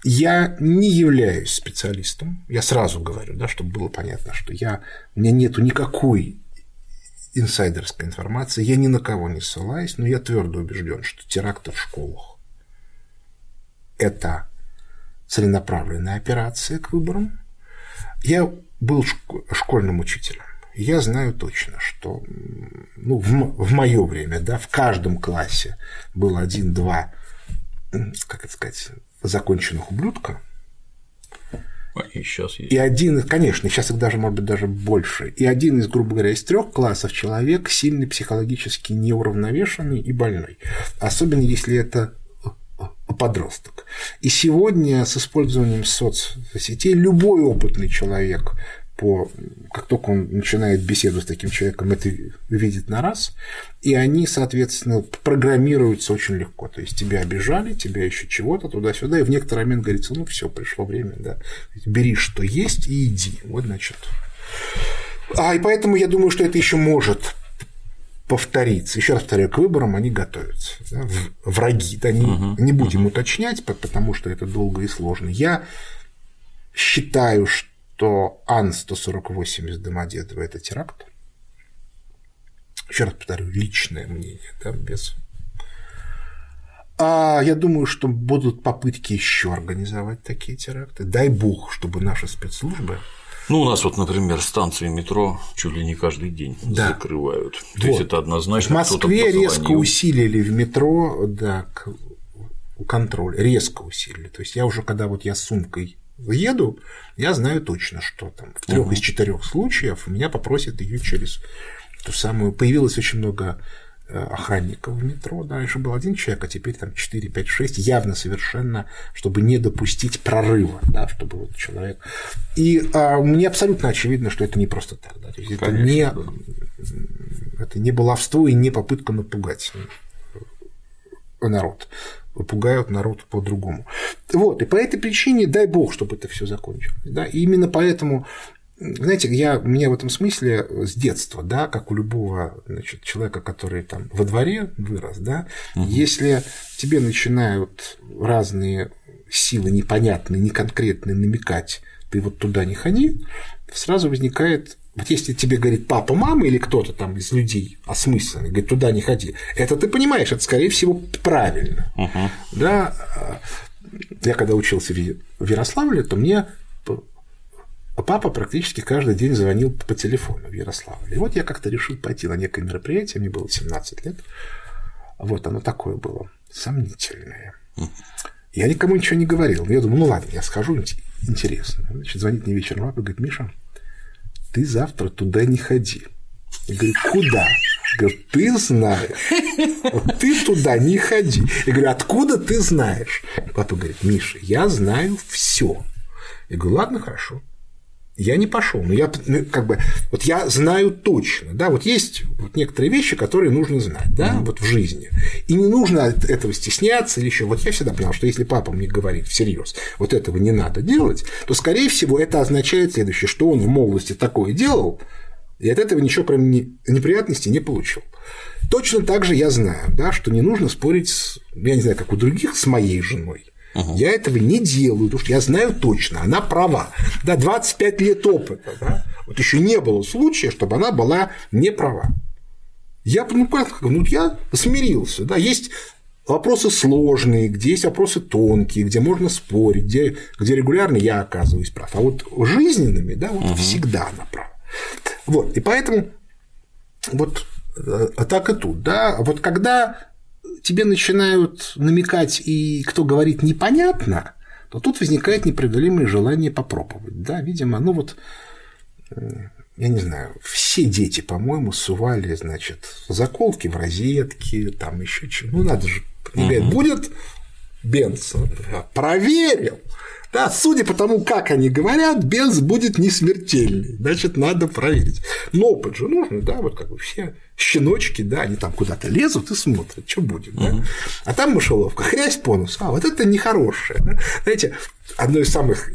Я не являюсь специалистом, я сразу говорю, да, чтобы было понятно, что я, у меня нету никакой инсайдерской информации, я ни на кого не ссылаюсь, но я твердо убежден, что теракты в школах – это целенаправленная операция к выборам. Я был школьным учителем. Я знаю точно, что ну, в, в мое время, да, в каждом классе был один-два, как это сказать, законченных ублюдка. Они сейчас есть. И один, конечно, сейчас их даже, может быть, даже больше. И один из, грубо говоря, из трех классов человек сильно психологически неуравновешенный и больной. Особенно если это подросток. И сегодня с использованием соцсетей любой опытный человек по, как только он начинает беседу с таким человеком, это видит на раз, и они, соответственно, программируются очень легко. То есть тебя обижали, тебя еще чего-то туда-сюда, и в некоторый момент говорится, ну все, пришло время, да, бери, что есть, и иди. Вот, значит. А, и поэтому я думаю, что это еще может повториться. Еще раз повторяю, к выборам они готовятся. Да, враги. Да, не, не будем уточнять, потому что это долго и сложно. Я считаю, что что Ан-148 из Домодедово – это теракт. Еще раз повторю, личное мнение, да, без... А я думаю, что будут попытки еще организовать такие теракты. Дай бог, чтобы наши спецслужбы ну, у нас вот, например, станции метро чуть ли не каждый день да. закрывают. То вот. есть это однозначно. В Москве резко усилили в метро да, контроль, резко усилили. То есть я уже, когда вот я с сумкой еду, я знаю точно, что там в трех угу. из четырех случаев меня попросят ее через ту самую. Появилось очень много э, охранников в метро. Да, раньше был один человек, а теперь там 4, 5, 6, явно совершенно, чтобы не допустить прорыва, да, чтобы вот человек. И а, мне абсолютно очевидно, что это не просто так. Да, то есть это, не, да. это не баловство и не попытка напугать народ пугают народ по-другому. Вот, и по этой причине дай бог, чтобы это все закончилось. Да? И именно поэтому знаете, я, у меня в этом смысле с детства, да, как у любого значит, человека, который там во дворе вырос, да, угу. если тебе начинают разные силы непонятные, неконкретные намекать, ты вот туда не ходи, сразу возникает если тебе говорит папа, мама или кто-то там из людей осмысленный, говорит, туда не ходи, это ты понимаешь, это, скорее всего, правильно. Uh-huh. Да? Я когда учился в Ярославле, то мне папа практически каждый день звонил по телефону в Ярославле. И вот я как-то решил пойти на некое мероприятие, мне было 17 лет. Вот оно такое было, сомнительное. Я никому ничего не говорил. Я думаю, ну ладно, я схожу, интересно. Значит, звонит мне вечером папа и говорит, Миша, ты завтра туда не ходи. Я говорю, куда? Говорю, ты знаешь. Ты туда не ходи. Я говорю, откуда ты знаешь? Папа говорит, Миша, я знаю все. Я говорю, ладно, хорошо я не пошел. Но я ну, как бы вот я знаю точно, да, вот есть вот некоторые вещи, которые нужно знать, да, mm-hmm. вот в жизни. И не нужно от этого стесняться или еще. Вот я всегда понял, что если папа мне говорит всерьез, вот этого не надо делать, то, скорее всего, это означает следующее, что он в молодости такое делал, и от этого ничего, кроме неприятностей, не получил. Точно так же я знаю, да, что не нужно спорить, с, я не знаю, как у других, с моей женой. Угу. Я этого не делаю, потому что я знаю точно, она права. Да, 25 лет опыта, да, вот еще не было случая, чтобы она была не права. Я, ну, как, ну, я смирился, да, есть вопросы сложные, где есть вопросы тонкие, где можно спорить, где, где регулярно я оказываюсь прав. А вот жизненными, да, вот угу. всегда она права. Вот, и поэтому вот э, так и тут, да, вот когда тебе начинают намекать, и кто говорит непонятно, то тут возникает непреодолимое желание попробовать. Да, видимо, ну вот, я не знаю, все дети, по-моему, сували, значит, заколки в розетки, там еще чего. Ну, надо же. Говорят, будет Бенц. Проверил. Да, судя по тому, как они говорят, Бенз будет не смертельный. Значит, надо проверить. Но опыт же нужно, да, вот как бы все щеночки, да, они там куда-то лезут и смотрят, что будет, да. Uh-huh. А там мышеловка, хрясь по носу, а вот это нехорошее. Да? Знаете, одно из самых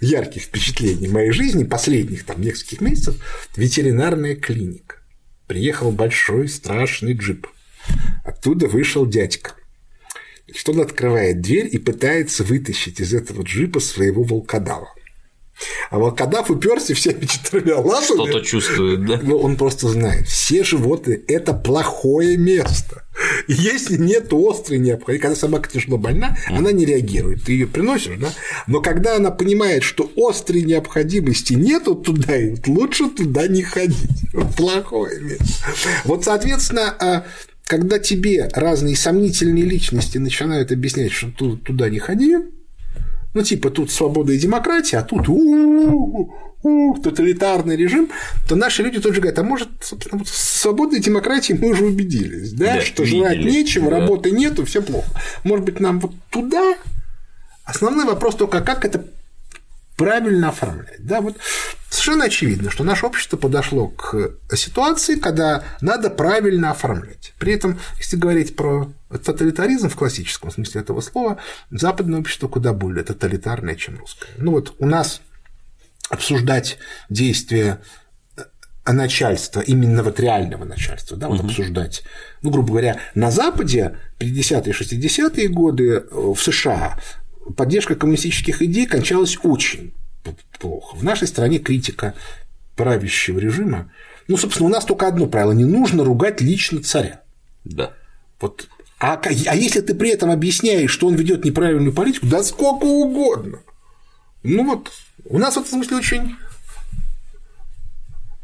ярких впечатлений моей жизни, последних там нескольких месяцев, ветеринарная клиника. Приехал большой страшный джип. Оттуда вышел дядька что он открывает дверь и пытается вытащить из этого джипа своего волкодава. А волкодав уперся всеми четырьмя лапами. Что-то чувствует, да? Но он просто знает, все животные – это плохое место. И если нет острой необходимости, когда собака тяжело больна, mm. она не реагирует. Ты ее приносишь, да? Но когда она понимает, что острой необходимости нету туда, лучше туда не ходить. Плохое место. Вот, соответственно, а когда тебе разные сомнительные личности начинают объяснять, что ты туда не ходи, ну, типа, тут свобода и демократия, а тут тоталитарный режим, то наши люди тоже говорят, а может, собственно, вот свободой и демократией мы уже убедились, да, да что видели, желать нечего, да. работы нету, все плохо. Может быть, нам вот туда? Основной вопрос только, как это правильно оформлять. Да, вот совершенно очевидно, что наше общество подошло к ситуации, когда надо правильно оформлять. При этом, если говорить про тоталитаризм в классическом смысле этого слова, западное общество куда более тоталитарное, чем русское. Ну вот у нас обсуждать действия начальства, именно вот реального начальства, да, вот угу. обсуждать. Ну, грубо говоря, на Западе 50-е, 60-е годы в США поддержка коммунистических идей кончалась очень плохо. В нашей стране критика правящего режима. Ну, собственно, у нас только одно правило: не нужно ругать лично царя. Да. Вот. А, а если ты при этом объясняешь, что он ведет неправильную политику, да сколько угодно. Ну вот, у нас в этом смысле очень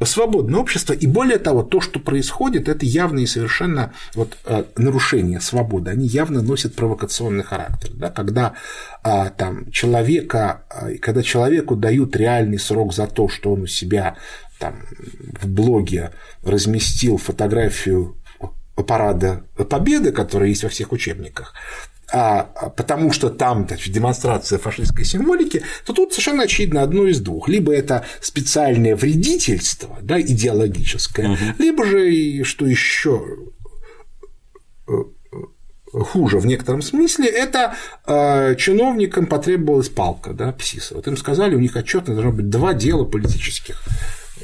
свободное общество, и более того, то, что происходит, это явно и совершенно вот, э, нарушение свободы, они явно носят провокационный характер, да, когда а, там, человека, а, когда человеку дают реальный срок за то, что он у себя там, в блоге разместил фотографию парада Победы, которая есть во всех учебниках, а, а, потому что там значит, демонстрация фашистской символики, то тут совершенно очевидно одно из двух. Либо это специальное вредительство да, идеологическое, угу. либо же, что еще э, хуже в некотором смысле, это э, чиновникам потребовалась палка, да, ПСИСа. Вот им сказали, у них отчетно должно быть два дела политических.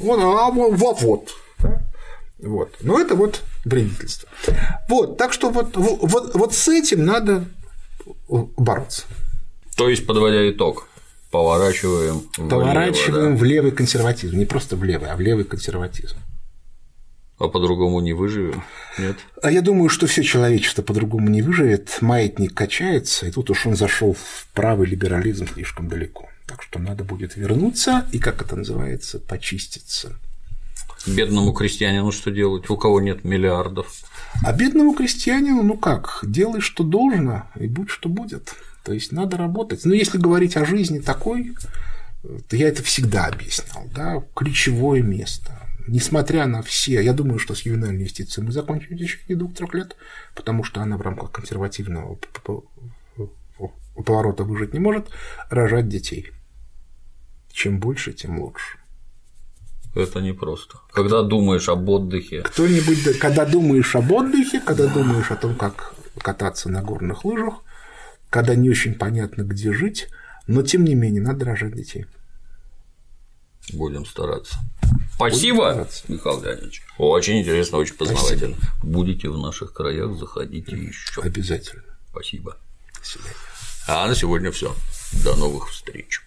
Вот, а вот, вот. Да? Вот. Но это вот вредительство. Вот, так что вот, вот, вот с этим надо бороться. То есть, подводя итог, поворачиваем, Поворачиваем влево, в левый консерватизм. Не просто в левый, а в левый консерватизм. да? а по-другому не выживем. Нет? А я думаю, что все человечество по-другому не выживет. Маятник качается, и тут уж он зашел в правый либерализм слишком далеко. Так что надо будет вернуться и, как это называется, почиститься. Бедному крестьянину что делать? У кого нет миллиардов? А бедному крестьянину, ну как, делай, что должно, и будь, что будет. То есть надо работать. Но если говорить о жизни такой, то я это всегда объяснял, да, ключевое место. Несмотря на все, я думаю, что с ювенальной инвестицией мы закончим в течение двух-трех лет, потому что она в рамках консервативного поворота выжить не может, рожать детей. Чем больше, тем лучше. Это непросто. Когда думаешь об отдыхе, Кто-нибудь, да- когда думаешь об отдыхе, когда думаешь о том, как кататься на горных лыжах, когда не очень понятно, где жить, но тем не менее надо рожать детей. будем стараться. Спасибо, стараться. Михаил Леонидович. Очень интересно, очень познавательно. Будете в наших краях, заходите еще. Обязательно. Спасибо. До свидания. А на сегодня все. До новых встреч.